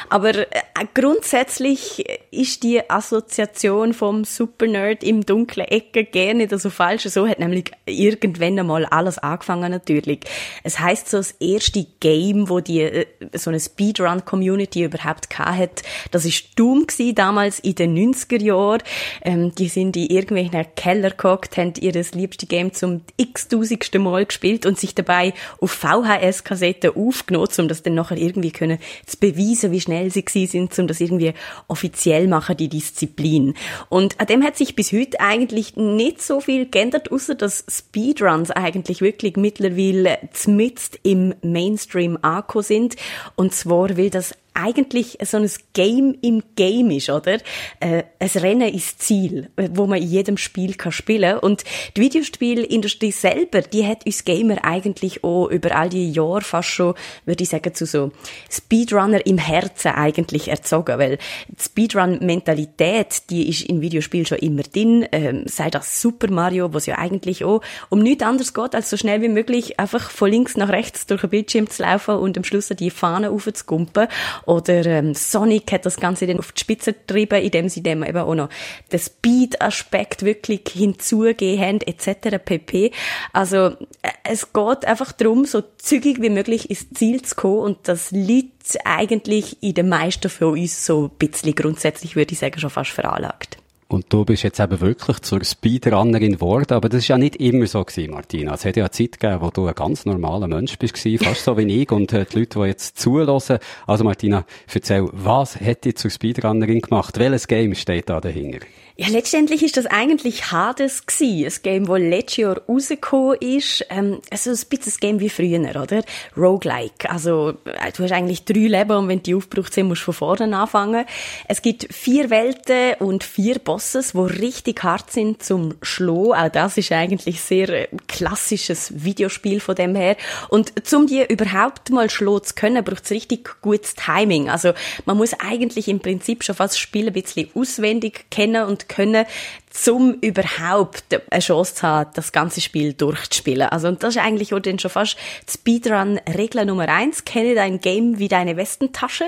Speaker 8: Aber äh, grundsätzlich ist die Assoziation vom Supernerd im dunklen Ecke gerne nicht so falsch. So hat nämlich irgendwann einmal alles angefangen natürlich. Es heißt so das erste Game, wo die äh, so eine Speedrun-Community überhaupt hat, das ist Doom damals in den 90er Jahren. Ähm, die sind in irgendwelchen Keller gehockt, haben ihr liebste Game zum x-tausendsten Mal gespielt und sich dabei auf VHS-Kassetten aufgenommen, um das dann nachher irgendwie können zu beweisen, wie schnell sie gewesen sind, um das irgendwie offiziell machen, die Disziplin. Und an dem hat sich bis heute eigentlich nicht so viel geändert, außer dass Speedruns eigentlich wirklich mittlerweile zmitzt im Mainstream angekommen sind. Und zwar, weil das eigentlich so ein Game im Game ist, oder? Äh, ein Rennen ist Ziel, wo man in jedem Spiel kann spielen Und die Videospielindustrie selber, die hat uns Gamer eigentlich auch über all die Jahre fast schon, würde ich sagen, zu so Speedrunner im Herzen eigentlich erzogen, weil die Speedrun-Mentalität, die ist in Videospielen schon immer drin, ähm, sei das Super Mario, was ja eigentlich auch um nichts anderes geht, als so schnell wie möglich einfach von links nach rechts durch den Bildschirm zu laufen und am Schluss die Fahne aufzugumpen oder ähm, Sonic hat das Ganze dann auf die Spitze getrieben, indem sie dem eben auch noch den Speed-Aspekt wirklich hinzugehen haben, etc. pp. Also äh, es geht einfach darum, so zügig wie möglich ins Ziel zu kommen und das liegt eigentlich in den meisten von uns so ein bisschen grundsätzlich, würde ich sagen, schon fast veranlagt.
Speaker 2: Und du bist jetzt eben wirklich zur Speedrunnerin geworden, aber das ist ja nicht immer so gewesen, Martina. Es hat ja eine Zeit gegeben, wo du ein ganz normaler Mensch bist fast so wie ich und äh, die Leute, die jetzt zulassen. Also Martina, erzähl, was hat dich zur Speedrunnerin gemacht? Welches Game steht da dahinter?
Speaker 8: Ja, letztendlich ist das eigentlich Hades gsi, ein Game, wo letztes Jahr rausgekommen ist. Ähm, also ein bisschen ein Game wie früher, oder? Roguelike. Also, äh, du hast eigentlich drei Leben und wenn die aufgebraucht sind, musst du von vorne anfangen. Es gibt vier Welten und vier Bosses, wo richtig hart sind zum Schlagen. Auch das ist eigentlich sehr äh, klassisches Videospiel von dem her. Und zum die überhaupt mal schlagen zu können, braucht es richtig gutes Timing. Also, man muss eigentlich im Prinzip schon fast das Spiel ein bisschen auswendig kennen und können, zum überhaupt eine Chance zu haben, das ganze Spiel durchzuspielen. Also, und das ist eigentlich auch dann schon fast Speedrun-Regler Nummer eins. Kenne dein Game wie deine Westentasche.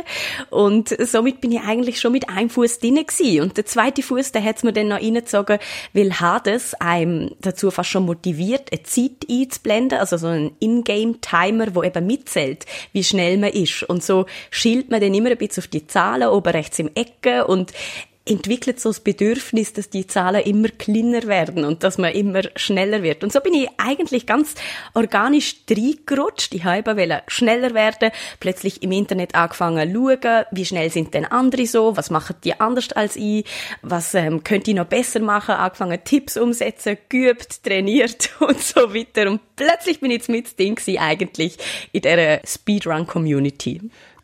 Speaker 8: Und somit bin ich eigentlich schon mit einem Fuß drin gewesen. Und der zweite Fuß, der hat's mir dann noch reingezogen, weil Hades einem dazu fast schon motiviert, eine Zeit einzublenden, also so ein Ingame-Timer, wo eben mitzählt, wie schnell man ist. Und so schielt man dann immer ein bisschen auf die Zahlen oben rechts im Ecke und entwickelt so das Bedürfnis, dass die Zahlen immer kleiner werden und dass man immer schneller wird. Und so bin ich eigentlich ganz organisch reingerutscht. Ich habe schneller werden, plötzlich im Internet angefangen zu schauen, wie schnell sind denn andere so, was machen die anders als ich, was ähm, könnte ich noch besser machen, angefangen Tipps umsetzen, geübt, trainiert und so weiter. Und plötzlich bin ich jetzt mit Ding eigentlich in dieser Speedrun-Community.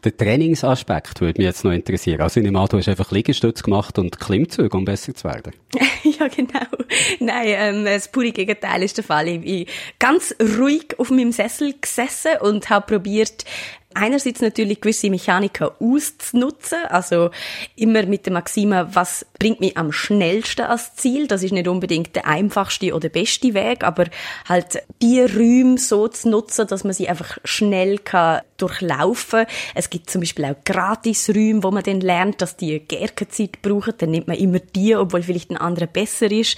Speaker 2: Der Trainingsaspekt würde mich jetzt noch interessieren. Also in dem Auto hast du einfach Liegestütze gemacht und Klimmzüge, um besser zu werden.
Speaker 8: ja, genau. Nein, ähm, das pure Gegenteil ist der Fall. Ich bin ganz ruhig auf meinem Sessel gesessen und habe probiert, einerseits natürlich gewisse Mechaniken auszunutzen, also immer mit der Maxime, was bringt mich am schnellsten ans Ziel. Das ist nicht unbedingt der einfachste oder beste Weg, aber halt die Räume so zu nutzen, dass man sie einfach schnell kann durchlaufen. Es gibt zum Beispiel auch Gratis-Räume, wo man dann lernt, dass die Gärkenzeit brauchen. Dann nimmt man immer die, obwohl vielleicht ein anderer besser ist.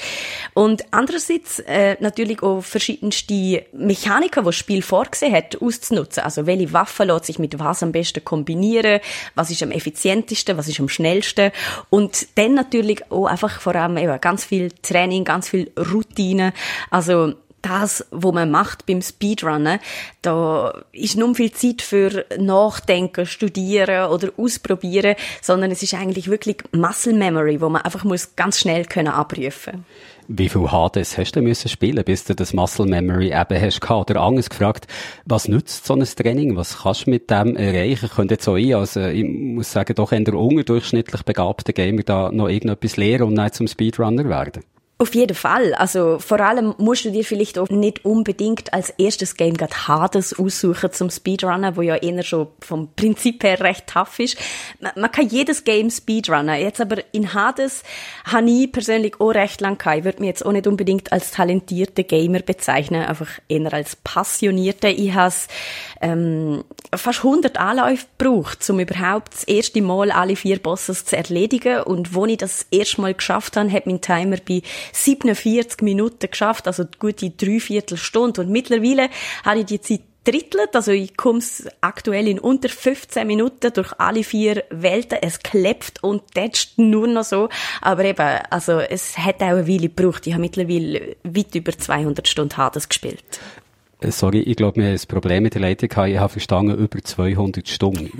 Speaker 8: Und andererseits äh, natürlich auch verschiedenste Mechaniken, die das Spiel vorgesehen hat, auszunutzen. Also welche Waffen lässt sich mit was am besten kombinieren, was ist am effizientesten, was ist am schnellsten. Und dann natürlich auch einfach vor allem eben ganz viel Training, ganz viel Routine. Also das, was man macht beim Speedrunnen, da ist nicht viel Zeit für Nachdenken, Studieren oder Ausprobieren, sondern es ist eigentlich wirklich Muscle Memory, wo man einfach muss ganz schnell können abrufen
Speaker 2: wie viel Hades hast du müssen spielen, bis du das Muscle Memory eben hast gehabt? Oder anders gefragt, was nützt so ein Training? Was kannst du mit dem erreichen? Ich könnte jetzt auch ich, also ich muss sagen, doch eher unterdurchschnittlich begabter Gamer da noch irgendetwas lernen und nicht zum Speedrunner werden.
Speaker 8: Auf jeden Fall. Also vor allem musst du dir vielleicht auch nicht unbedingt als erstes Game gerade Hades aussuchen zum Speedrunner, wo ja eher schon vom Prinzip her recht tough ist. Man, man kann jedes Game Speedrunner. Jetzt aber in Hades habe ich persönlich auch recht lang gehabt. Ich würde mich jetzt auch nicht unbedingt als talentierte Gamer bezeichnen, einfach eher als passionierte. Ich habe ähm, fast 100 Anläufe gebraucht, um überhaupt das erste Mal alle vier Bosses zu erledigen. Und wo ich das erste Mal geschafft habe, hat mein Timer bei 47 Minuten geschafft, also gute Dreiviertelstunde. Und mittlerweile habe ich die Zeit drittelt, also ich komme aktuell in unter 15 Minuten durch alle vier Welten. Es klebt und tätscht nur noch so, aber eben, also es hat auch eine Weile gebraucht. Ich habe mittlerweile weit über 200 Stunden Hades gespielt.
Speaker 2: Äh, sorry, ich glaube, wir haben ein Problem mit der Leitung. Ich habe verstanden, über 200 Stunden.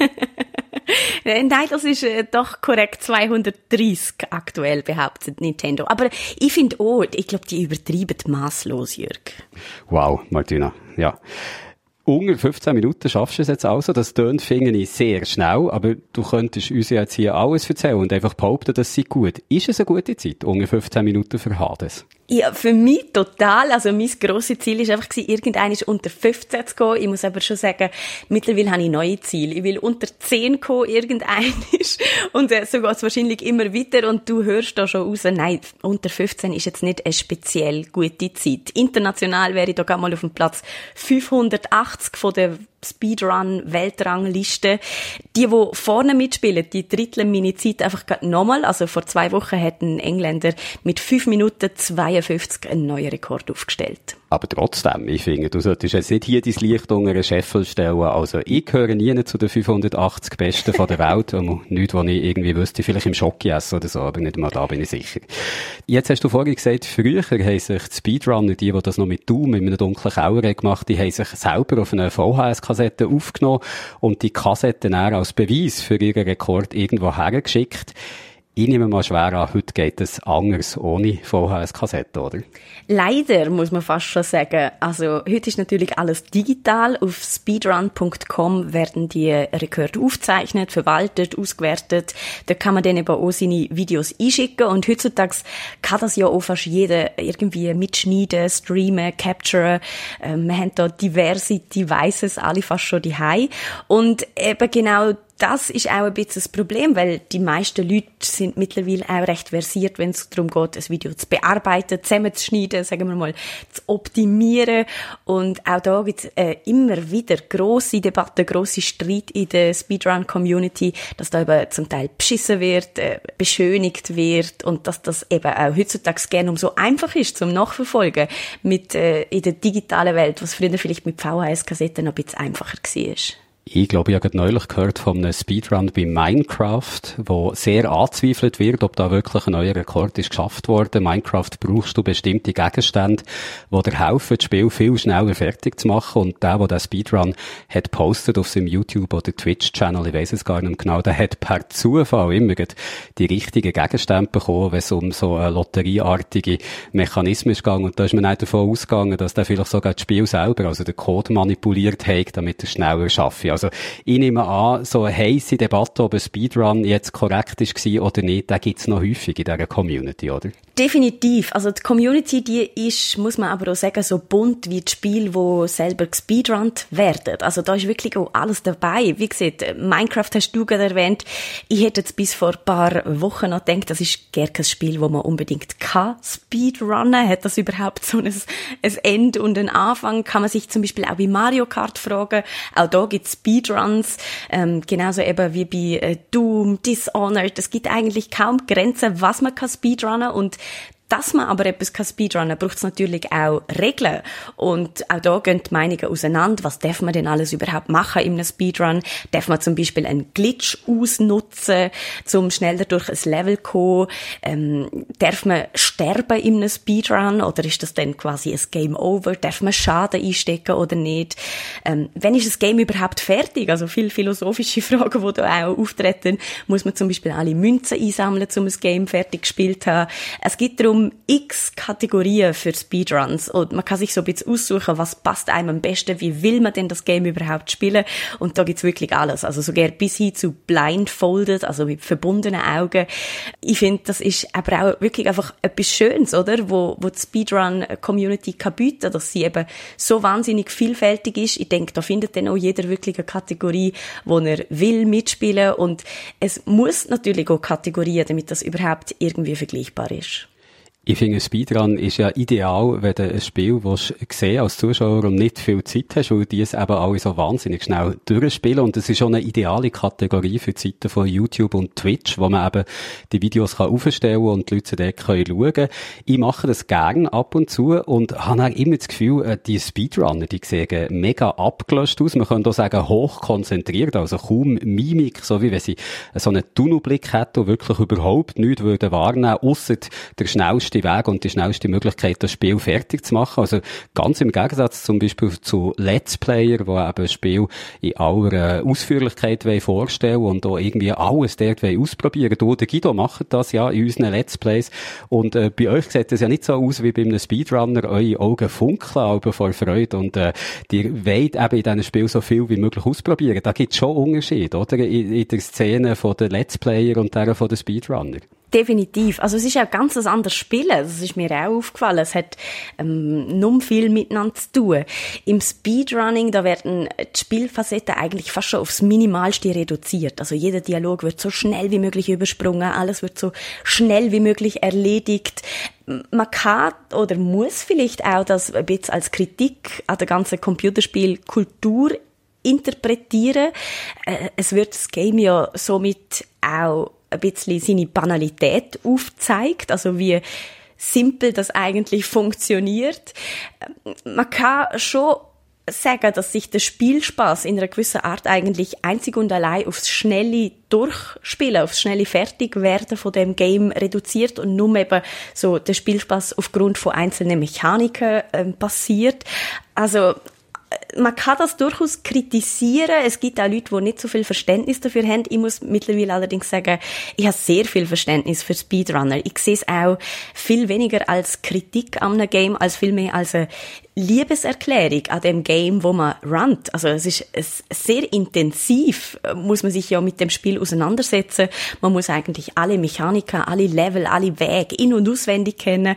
Speaker 8: Äh, nein, das ist äh, doch korrekt 230 aktuell behauptet Nintendo. Aber ich finde auch, ich glaube, die übertreiben maßlos, Jürg.
Speaker 2: Wow, Martina, ja. Unter 15 Minuten schaffst du es jetzt also. Das tönt, finde ich, sehr schnell. Aber du könntest uns jetzt hier alles erzählen und einfach behaupten, das sei gut. Ist es eine gute Zeit? Unter 15 Minuten für Hades?
Speaker 8: Ja, für mich total. Also mein grosses Ziel war einfach, irgendein unter 15 zu gehen. Ich muss aber schon sagen, mittlerweile habe ich neue Ziele. Ich will unter 10 kommen, irgendein Und äh, so geht es wahrscheinlich immer weiter. Und du hörst da schon raus, nein, unter 15 ist jetzt nicht eine speziell gute Zeit. International wäre ich da gerade mal auf dem Platz 580 von der Speedrun-Weltrangliste. Die, die vorne mitspielen, die dritteln meine Zeit einfach nochmal. Also vor zwei Wochen hat ein Engländer mit 5 Minuten 52 einen neuen Rekord aufgestellt.
Speaker 2: Aber trotzdem, ich finde, du solltest jetzt nicht hier dein Licht unter einen Scheffel stellen. Also, ich gehöre nie zu den 580 Besten von der Welt. Nichts, was ich irgendwie wüsste, vielleicht im Schocki essen oder so, aber nicht mal da bin ich sicher. Jetzt hast du vorhin gesagt, früher haben sich die Speedrunner, die, die das noch mit Doom in einem dunklen Keller gemacht die haben sich selber auf eine VHS-Kassette aufgenommen und die Kassette als Beweis für ihren Rekord irgendwo hergeschickt. Ich nehme mal schwer an, heute geht es anders ohne VHS-Kassette, oder?
Speaker 8: Leider, muss man fast schon sagen. Also, heute ist natürlich alles digital. Auf speedrun.com werden die Rekorde aufgezeichnet, verwaltet, ausgewertet. Da kann man dann eben auch seine Videos einschicken. Und heutzutage kann das ja auch fast jeder irgendwie mitschneiden, streamen, capturen. Ähm, wir haben da diverse Devices, alle fast schon die Und eben genau das ist auch ein bisschen das Problem, weil die meisten Leute sind mittlerweile auch recht versiert, wenn es darum geht, ein Video zu bearbeiten, zusammenzuschneiden, sagen wir mal, zu optimieren. Und auch da gibt es äh, immer wieder große Debatten, große Streit in der Speedrun-Community, dass da eben zum Teil beschissen wird, äh, beschönigt wird und dass das eben auch heutzutage gerne um so einfach ist zum Nachverfolgen mit äh, in der digitalen Welt, was früher vielleicht mit VHS-Kassetten noch ein bisschen einfacher war.
Speaker 2: Ich glaube, ich habe neulich gehört von einem Speedrun bei Minecraft, wo sehr anzweifelt wird, ob da wirklich ein neuer Rekord ist geschafft worden. Minecraft brauchst du bestimmte Gegenstände, die dir helfen, das Spiel viel schneller fertig zu machen. Und der, der den Speedrun hat postet auf seinem YouTube- oder Twitch-Channel, ich weiß es gar nicht genau, der hat per Zufall immer die richtigen Gegenstände bekommen, wenn es um so eine lotterieartige Mechanismus ging. Und da ist man nicht davon ausgegangen, dass der vielleicht sogar das Spiel selber, also den Code manipuliert hat, damit er schneller schaffe. Also ich nehme an, so eine heisse Debatte, ob ein Speedrun jetzt korrekt ist oder nicht, da gibt's noch häufig in dieser Community, oder?
Speaker 8: Definitiv. Also die Community, die ist, muss man aber auch sagen, so bunt wie die Spiele, die selber gespeedrunnt werden. Also da ist wirklich auch alles dabei. Wie gesagt, Minecraft hast du gerade erwähnt. Ich hätte jetzt bis vor ein paar Wochen noch gedacht, das ist gar kein Spiel, wo man unbedingt kann speedrunnen. Hat das überhaupt so ein, ein End und einen Anfang? Kann man sich zum Beispiel auch bei Mario Kart fragen. Auch da gibt's Speedruns. Ähm, genauso eben wie bei äh, Doom, Dishonored. Es gibt eigentlich kaum Grenzen, was man kann speedrunnen und dass man aber etwas kann speedrunnen, braucht es natürlich auch Regeln. Und auch da gehen die Meinungen auseinander. Was darf man denn alles überhaupt machen in einem Speedrun? Darf man zum Beispiel einen Glitch ausnutzen, um schneller durch ein Level zu kommen? Ähm, darf man sterben in einem Speedrun? Oder ist das dann quasi ein Game Over? Darf man Schaden einstecken oder nicht? Ähm, wenn ist das Game überhaupt fertig? Also viele philosophische Fragen, die da auch auftreten. Muss man zum Beispiel alle Münzen einsammeln, um ein Game fertig gespielt zu haben? Es gibt darum um x Kategorien für Speedruns und man kann sich so ein bisschen aussuchen, was passt einem am besten, wie will man denn das Game überhaupt spielen und da gibt's wirklich alles, also sogar bis hin zu blindfolded, also mit verbundenen Augen. Ich finde, das ist aber auch wirklich einfach etwas Schönes, oder? Wo, wo die Speedrun-Community kann bieten, dass sie eben so wahnsinnig vielfältig ist. Ich denke, da findet dann auch jeder wirklich eine Kategorie, wo er will mitspielen und es muss natürlich auch Kategorien, damit das überhaupt irgendwie vergleichbar ist.
Speaker 2: Ich finde, Speedrun ist ja ideal, wenn du ein Spiel willst sehen als Zuschauer und nicht viel Zeit hast, weil die es eben alle so wahnsinnig schnell durchspielen. Und es ist schon eine ideale Kategorie für die Seiten von YouTube und Twitch, wo man eben die Videos kann aufstellen und die Leute dort können schauen. Ich mache das gern ab und zu und habe auch immer das Gefühl, äh, die Speedrunner, die sehen mega abgelöscht aus. Man könnte auch sagen, hoch konzentriert, also kaum Mimik, so wie wenn sie so einen Tunnelblick hätten und wirklich überhaupt nichts würden wahrnehmen, der schnellste schnellste Weg und die schnellste Möglichkeit, das Spiel fertig zu machen. Also ganz im Gegensatz zum Beispiel zu Let's Player, die eben ein Spiel in aller Ausführlichkeit vorstellen und auch irgendwie alles dort ausprobieren. Du oder Guido machen das ja in unseren Let's Plays. Und äh, bei euch sieht das ja nicht so aus wie bei einem Speedrunner. Eure Augen funkeln aber vor Freude und äh, ihr wollt eben in diesem Spiel so viel wie möglich ausprobieren. Da gibt es schon Unterschiede, oder? In, in der Szene von den Let's Player und der von den Speedrunner.
Speaker 8: Definitiv. Also es ist auch ganz ein anderes Spielen. Das ist mir auch aufgefallen. Es hat ähm, nur viel miteinander zu tun. Im Speedrunning, da werden die Spielfacetten eigentlich fast schon aufs Minimalste reduziert. Also jeder Dialog wird so schnell wie möglich übersprungen, alles wird so schnell wie möglich erledigt. Man kann oder muss vielleicht auch das ein bisschen als Kritik an der ganzen Computerspielkultur interpretieren. Äh, es wird das Game ja somit auch ein bisschen seine Banalität aufzeigt, also wie simpel das eigentlich funktioniert. Man kann schon sagen, dass sich der Spielspaß in einer gewissen Art eigentlich einzig und allein aufs schnelle Durchspielen, aufs schnelle Fertigwerden von dem Game reduziert und nur eben so der Spielspaß aufgrund von einzelnen Mechaniken äh, passiert. Also man kann das durchaus kritisieren. Es gibt auch Leute, die nicht so viel Verständnis dafür haben. Ich muss mittlerweile allerdings sagen, ich habe sehr viel Verständnis für Speedrunner. Ich sehe es auch viel weniger als Kritik an einem Game, als viel mehr als eine Liebeserklärung an dem Game, wo man runnt. Also es ist sehr intensiv, muss man sich ja mit dem Spiel auseinandersetzen. Man muss eigentlich alle Mechaniken, alle Level, alle Wege in- und auswendig kennen.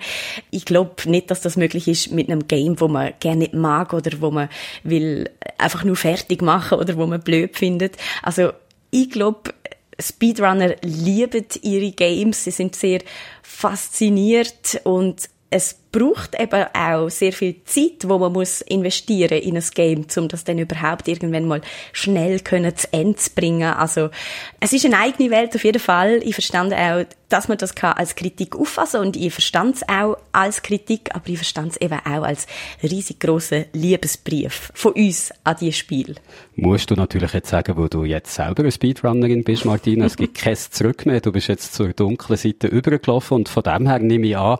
Speaker 8: Ich glaube nicht, dass das möglich ist mit einem Game, wo man gerne nicht mag oder wo man will einfach nur fertig machen oder wo man blöd findet. Also ich glaube, Speedrunner lieben ihre Games, sie sind sehr fasziniert und es braucht eben auch sehr viel Zeit, wo man muss investieren in ein Game, um das dann überhaupt irgendwann mal schnell können zu Ende zu bringen. Also es ist eine eigene Welt auf jeden Fall. Ich verstand auch, dass man das kann als Kritik auffassen und ich verstand es auch als Kritik, aber ich verstand es eben auch als riesig grossen Liebesbrief von uns an dieses Spiel.
Speaker 2: Musst du natürlich jetzt sagen, wo du jetzt selber eine Speedrunnerin bist, Martina, es gibt kein Zurück mehr, du bist jetzt zur dunklen Seite übergelaufen und von dem her nehme ich an,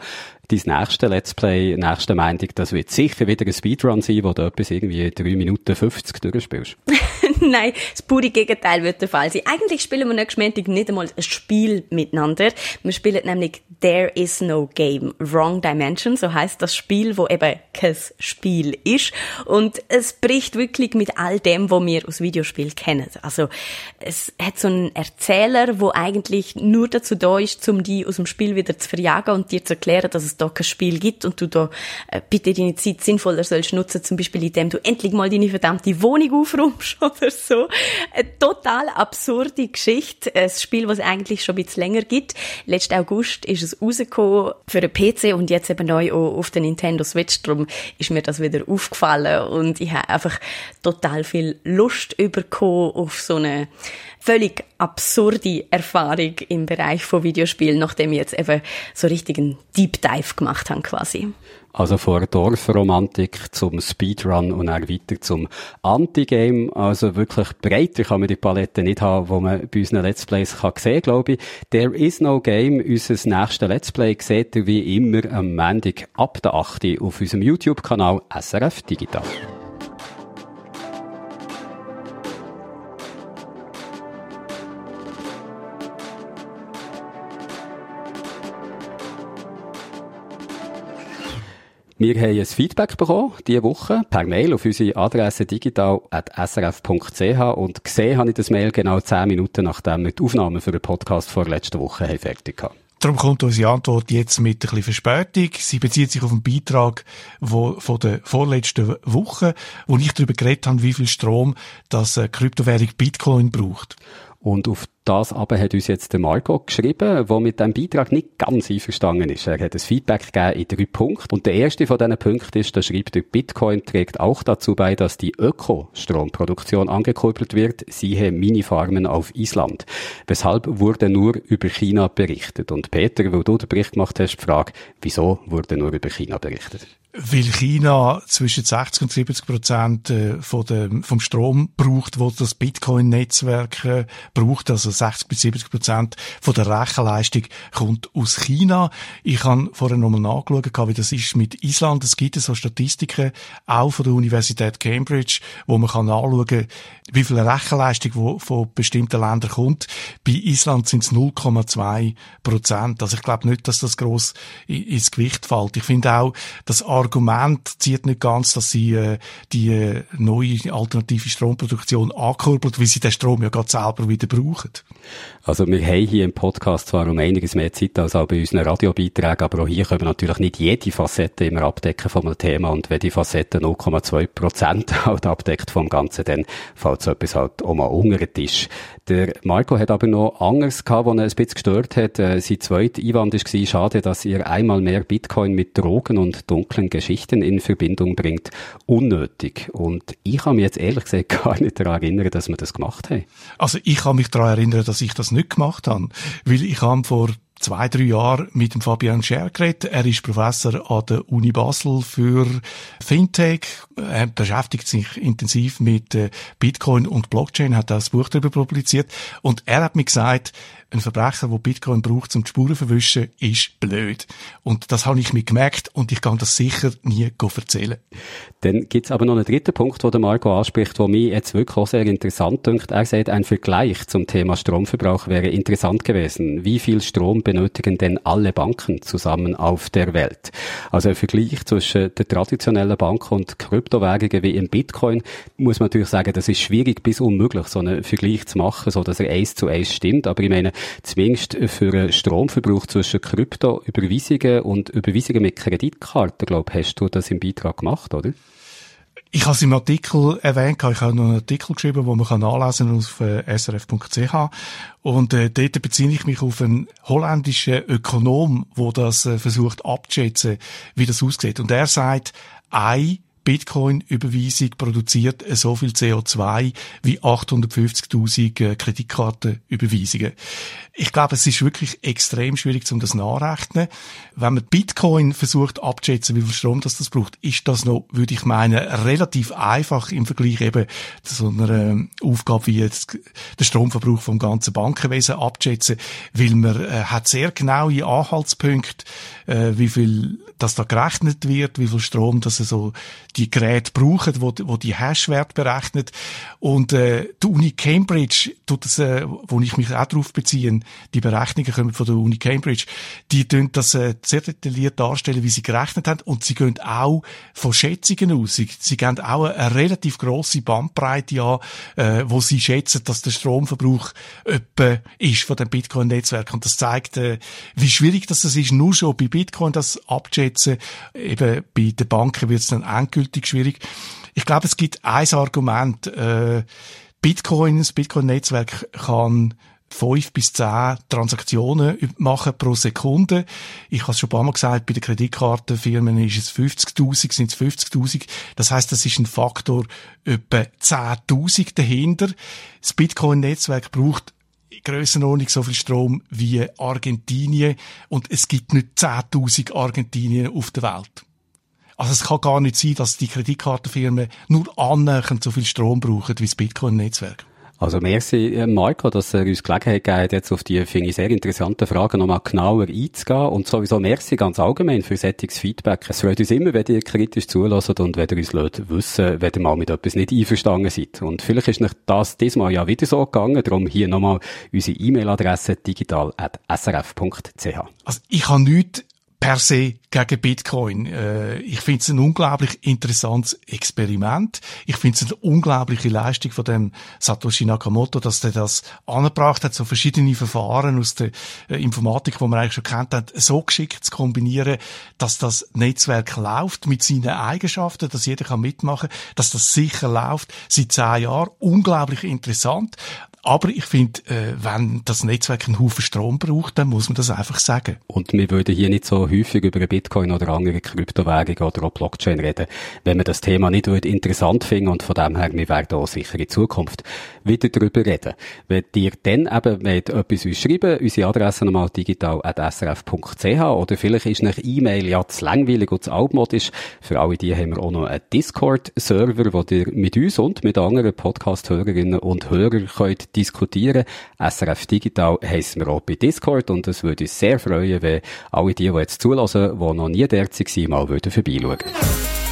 Speaker 2: dein nächste Let's Play, nächste Meinung, das wird sicher wieder ein Speedrun sein, wo du etwas irgendwie 3 Minuten 50 durchspielst.
Speaker 8: Nein, das pure Gegenteil wird der Fall sein. Eigentlich spielen wir nächstes Montag nicht einmal ein Spiel miteinander. Wir spielen nämlich There is no game. Wrong Dimension, so heißt das Spiel, wo eben kein Spiel ist. Und es bricht wirklich mit all dem, was wir aus Videospielen kennen. Also, es hat so einen Erzähler, wo eigentlich nur dazu da ist, um die aus dem Spiel wieder zu verjagen und dir zu erklären, dass es da kein Spiel gibt und du da äh, bitte deine Zeit sinnvoller sollst nutzen, zum Beispiel indem du endlich mal deine verdammte Wohnung aufräumst oder so. Eine total absurde Geschichte. Ein Spiel, was eigentlich schon ein bisschen länger gibt. Letzten August ist es rausgekommen für den PC und jetzt eben neu auch auf der Nintendo Switch. Darum ist mir das wieder aufgefallen und ich habe einfach total viel Lust bekommen auf so eine völlig absurde Erfahrung im Bereich von Videospielen, nachdem ich jetzt eben so richtig einen Deep Dive gemacht habe quasi.
Speaker 2: Also vor Dorfromantik zum Speedrun und dann weiter zum Anti-Game. Also wirklich breiter kann man die Palette nicht haben, wo man bei unseren Let's Plays kann sehen, glaube ich. There is no game. Unser nächstes Let's Play seht ihr wie immer am Montag ab der 8. auf unserem YouTube-Kanal SRF Digital. Wir haben ein Feedback bekommen, diese Woche, per Mail auf unsere Adresse digital.srf.ch und gesehen habe ich das Mail genau zehn Minuten nachdem wir die Aufnahme für den Podcast vor letzter Woche fertig hatten.
Speaker 3: Darum kommt unsere Antwort jetzt mit ein bisschen Verspätung. Sie bezieht sich auf einen Beitrag von der vorletzten Woche, wo ich darüber geredet habe, wie viel Strom das äh, Kryptowährung Bitcoin braucht.
Speaker 2: Und auf das aber hat uns jetzt der Marco geschrieben, der mit dem Beitrag nicht ganz einverstanden ist. Er hat ein Feedback gegeben in drei Punkten. Und der erste von diesen Punkten ist, da schreibt er, Bitcoin trägt auch dazu bei, dass die Ökostromproduktion angekurbelt wird. Siehe Minifarmen auf Island. Weshalb wurde nur über China berichtet? Und Peter, wo du den Bericht gemacht hast, die Frage, wieso wurde nur über China berichtet?
Speaker 3: Weil China zwischen 60 und 70 Prozent äh, von dem, vom Strom braucht, wo das Bitcoin-Netzwerk äh, braucht, also 60 bis 70 Prozent von der Rechenleistung kommt aus China. Ich habe vorher nochmal nachgeschaut, wie das ist mit Island. Es gibt so Statistiken, auch von der Universität Cambridge, wo man kann nachschauen, wie viel Rechenleistung von bestimmten Ländern kommt. Bei Island sind es 0,2 Prozent. Also ich glaube nicht, dass das gross ins Gewicht fällt. Ich finde auch, das Argument zieht nicht ganz, dass sie äh, die äh, neue alternative Stromproduktion ankurbelt, weil sie den Strom ja gerade selber wieder brauchen.
Speaker 2: Also wir haben hier im Podcast zwar um einiges mehr Zeit als auch bei unseren Radiobeiträgen, aber auch hier können wir natürlich nicht jede Facette immer abdecken von einem Thema und wenn die Facette 0,2 Prozent halt abdeckt vom Ganzen, dann fällt so etwas halt auch mal unter den Tisch. Der Marco hat aber noch anderes gehabt, was ihn ein bisschen gestört hat. Äh, sein zweiter Einwand war, schade, dass ihr einmal mehr Bitcoin mit Drogen und dunklen Geschichten in Verbindung bringt. Unnötig. Und ich kann mich jetzt ehrlich gesagt gar nicht daran erinnern, dass wir das gemacht haben.
Speaker 3: Also ich kann mich daran erinnern, dass ich das nicht gemacht habe. Weil ich habe vor zwei, drei Jahren mit dem Fabian Scher geredet. Er ist Professor an der Uni Basel für Fintech. Er beschäftigt sich intensiv mit äh, Bitcoin und Blockchain, hat auch ein Buch darüber publiziert. Und er hat mir gesagt, ein Verbrecher, der Bitcoin braucht, um die Spuren zu verwischen, ist blöd. Und das habe ich mir gemerkt und ich kann das sicher nie erzählen.
Speaker 2: Dann gibt's aber noch einen dritten Punkt, den Marco anspricht, der mich jetzt wirklich auch sehr interessant dünkt. Er sagt, ein Vergleich zum Thema Stromverbrauch wäre interessant gewesen. Wie viel Strom benötigen denn alle Banken zusammen auf der Welt? Also ein Vergleich zwischen der traditionellen Bank und Kryptowährungen wie im Bitcoin, muss man natürlich sagen, das ist schwierig bis unmöglich, so einen Vergleich zu machen, so dass er eins zu eins stimmt. Aber ich meine, zumindest für einen Stromverbrauch zwischen Kryptoüberweisungen und Überweisungen mit Kreditkarten, glaube hast du das im Beitrag gemacht, oder?
Speaker 3: Ich habe es im Artikel erwähnt, ich habe noch einen Artikel geschrieben, wo man kann nachlesen auf äh, srf.ch und äh, dort beziehe ich mich auf einen holländischen Ökonom, wo das äh, versucht abzuschätzen, wie das aussieht. Und er sagt, ein Bitcoin-Überweisung produziert so viel CO2 wie 850.000 äh, Kreditkartenüberweisungen. Ich glaube, es ist wirklich extrem schwierig, um das nachrechnen. Wenn man Bitcoin versucht abzuschätzen, wie viel Strom das, das braucht, ist das noch, würde ich meinen, relativ einfach im Vergleich eben zu so einer ähm, Aufgabe wie jetzt den Stromverbrauch vom ganzen Bankenwesen abzuschätzen, weil man äh, hat sehr genaue Anhaltspunkte, äh, wie viel das da gerechnet wird, wie viel Strom das so die Geräte brauchen, wo, wo die Hashwert berechnet. Und äh, die Uni Cambridge, tut das, äh, wo ich mich auch darauf beziehe, die Berechnungen kommen von der Uni Cambridge, die tun das äh, sehr detailliert darstellen, wie sie gerechnet haben. Und sie gehen auch von Schätzungen aus. Sie, sie geben auch eine, eine relativ grosse Bandbreite an, äh, wo sie schätzen, dass der Stromverbrauch etwa ist von dem Bitcoin-Netzwerk. Und das zeigt, äh, wie schwierig das ist, nur schon bei Bitcoin das abzuschätzen. Eben bei den Banken wird es dann endgültig schwierig. Ich glaube, es gibt ein Argument. Äh, Bitcoin, das Bitcoin-Netzwerk kann fünf bis zehn Transaktionen machen pro Sekunde. Ich habe es schon ein paar Mal gesagt, bei den Kreditkartenfirmen ist es 50.000, sind es 50.000. Das heißt, das ist ein Faktor etwa 10.000 dahinter. Das Bitcoin-Netzwerk braucht Grössenordnung so viel Strom wie Argentinien und es gibt nicht 10.000 Argentinien auf der Welt. Also es kann gar nicht sein, dass die Kreditkartenfirmen nur annähernd so viel Strom brauchen wie das Bitcoin-Netzwerk.
Speaker 2: Also merci, äh, Marco, dass er uns Gelegenheit gegeben hat, jetzt auf die, finde ich, sehr interessanten Fragen nochmal genauer einzugehen. Und sowieso merci ganz allgemein für solches Feedback. Es freut uns immer, wenn ihr kritisch zulässt und wenn ihr uns lasst wissen, wenn ihr mal mit etwas nicht einverstanden seid. Und vielleicht ist nicht das diesmal ja wieder so gegangen, darum hier nochmal unsere E-Mail-Adresse digital.srf.ch.
Speaker 3: Also ich habe nichts per se gegen Bitcoin. Äh, ich finde es ein unglaublich interessantes Experiment. Ich finde es eine unglaubliche Leistung von dem Satoshi Nakamoto, dass der das angebracht hat, so verschiedene Verfahren aus der äh, Informatik, wo man eigentlich schon kennt hat, so geschickt zu kombinieren, dass das Netzwerk läuft mit seinen Eigenschaften, dass jeder kann mitmachen, dass das sicher läuft seit zehn Jahren. Unglaublich interessant. Aber ich finde, äh, wenn das Netzwerk einen Haufen Strom braucht, dann muss man das einfach sagen.
Speaker 2: Und wir würden hier nicht so häufig über Bitcoin oder andere Kryptowährungen oder auch Blockchain reden, wenn wir das Thema nicht würde interessant finden und von dem her, wir werden auch sicher in Zukunft wieder darüber reden. Wenn ihr dann eben wollt, etwas uns schreiben, unsere Adresse nochmal digital.srf.ch oder vielleicht ist eine E-Mail ja zu langweilig und zu altmodisch. Für alle die haben wir auch noch einen Discord-Server, wo ihr mit uns und mit anderen Podcast-Hörerinnen und Hörern könnt diskutieren. SRF Digital heissen wir auch bei Discord und es würde uns sehr freuen, wenn alle die, die jetzt zulassen, die noch nie dort waren, mal vorbeischauen würden.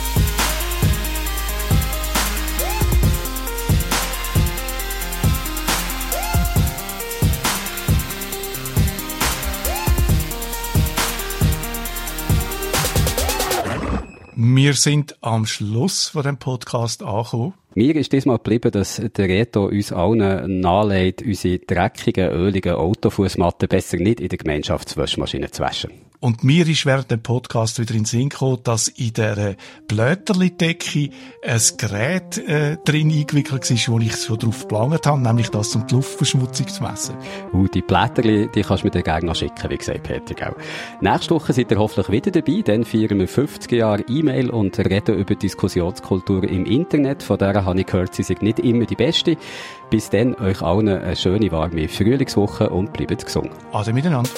Speaker 3: Wir sind am Schluss von dem Podcast angekommen.
Speaker 2: Mir ist diesmal geblieben, dass der Reto uns allen nahelegt, unsere dreckigen, öligen Autofußmatten besser nicht in der Gemeinschaftswaschmaschine zu waschen.
Speaker 3: Und mir ist während dem Podcast wieder in den Sinn gekommen, dass in dieser Blöterli-Decke ein Gerät äh, drin eingewickelt war, wo ich schon drauf geplant habe, nämlich das, um die Luftverschmutzung zu messen.
Speaker 2: Uh, die Blätterli, die kannst du mir dann gerne noch schicken, wie gesagt, Peter, gell? Nächste Woche seid ihr hoffentlich wieder dabei, dann feiern wir 50 Jahre E-Mail und reden über Diskussionskultur im Internet. Von der habe ich gehört, sie sind nicht immer die beste. Bis dann, euch allen eine schöne, warme Frühlingswoche und bleibt gesund.
Speaker 3: Ade miteinander.